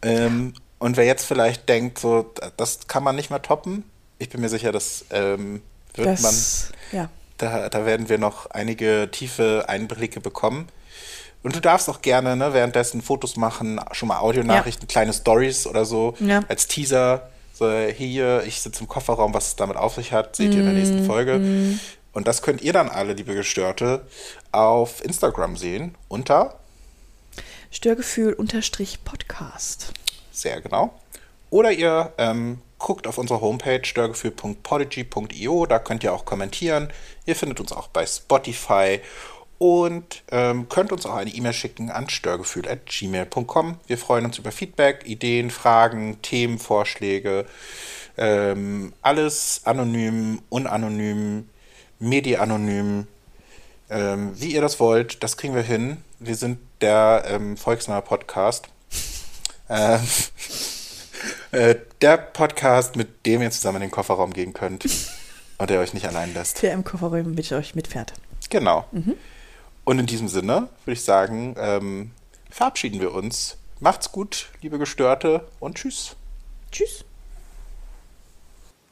Ähm, und wer jetzt vielleicht denkt, so, das kann man nicht mehr toppen, ich bin mir sicher, das ähm, wird man. Das, ja. Da, da werden wir noch einige tiefe Einblicke bekommen. Und du darfst auch gerne ne, währenddessen Fotos machen, schon mal Audionachrichten, kleine Stories oder so Ja. als Teaser. So, hier, ich sitze im Kofferraum, was es damit auf sich hat, seht ihr in der Mm, nächsten Folge. Und das könnt ihr dann alle, liebe Gestörte, auf Instagram sehen unter Störgefühl unterstrich Podcast. Sehr genau. Oder ihr ähm, guckt auf unserer Homepage störgefühl.podigy.io, da könnt ihr auch kommentieren. Ihr findet uns auch bei Spotify und ähm, könnt uns auch eine E-Mail schicken an störgefühl.gmail.com. Wir freuen uns über Feedback, Ideen, Fragen, Themenvorschläge. Ähm, alles anonym, unanonym, medi-anonym. Ähm, wie ihr das wollt, das kriegen wir hin. Wir sind der ähm, volksnahe Podcast. Ähm, äh, der Podcast, mit dem ihr zusammen in den Kofferraum gehen könnt und der euch nicht allein lässt. Der im Kofferraum mit euch mitfährt. Genau. Und in diesem Sinne würde ich sagen, ähm, verabschieden wir uns. Macht's gut, liebe Gestörte, und tschüss. Tschüss.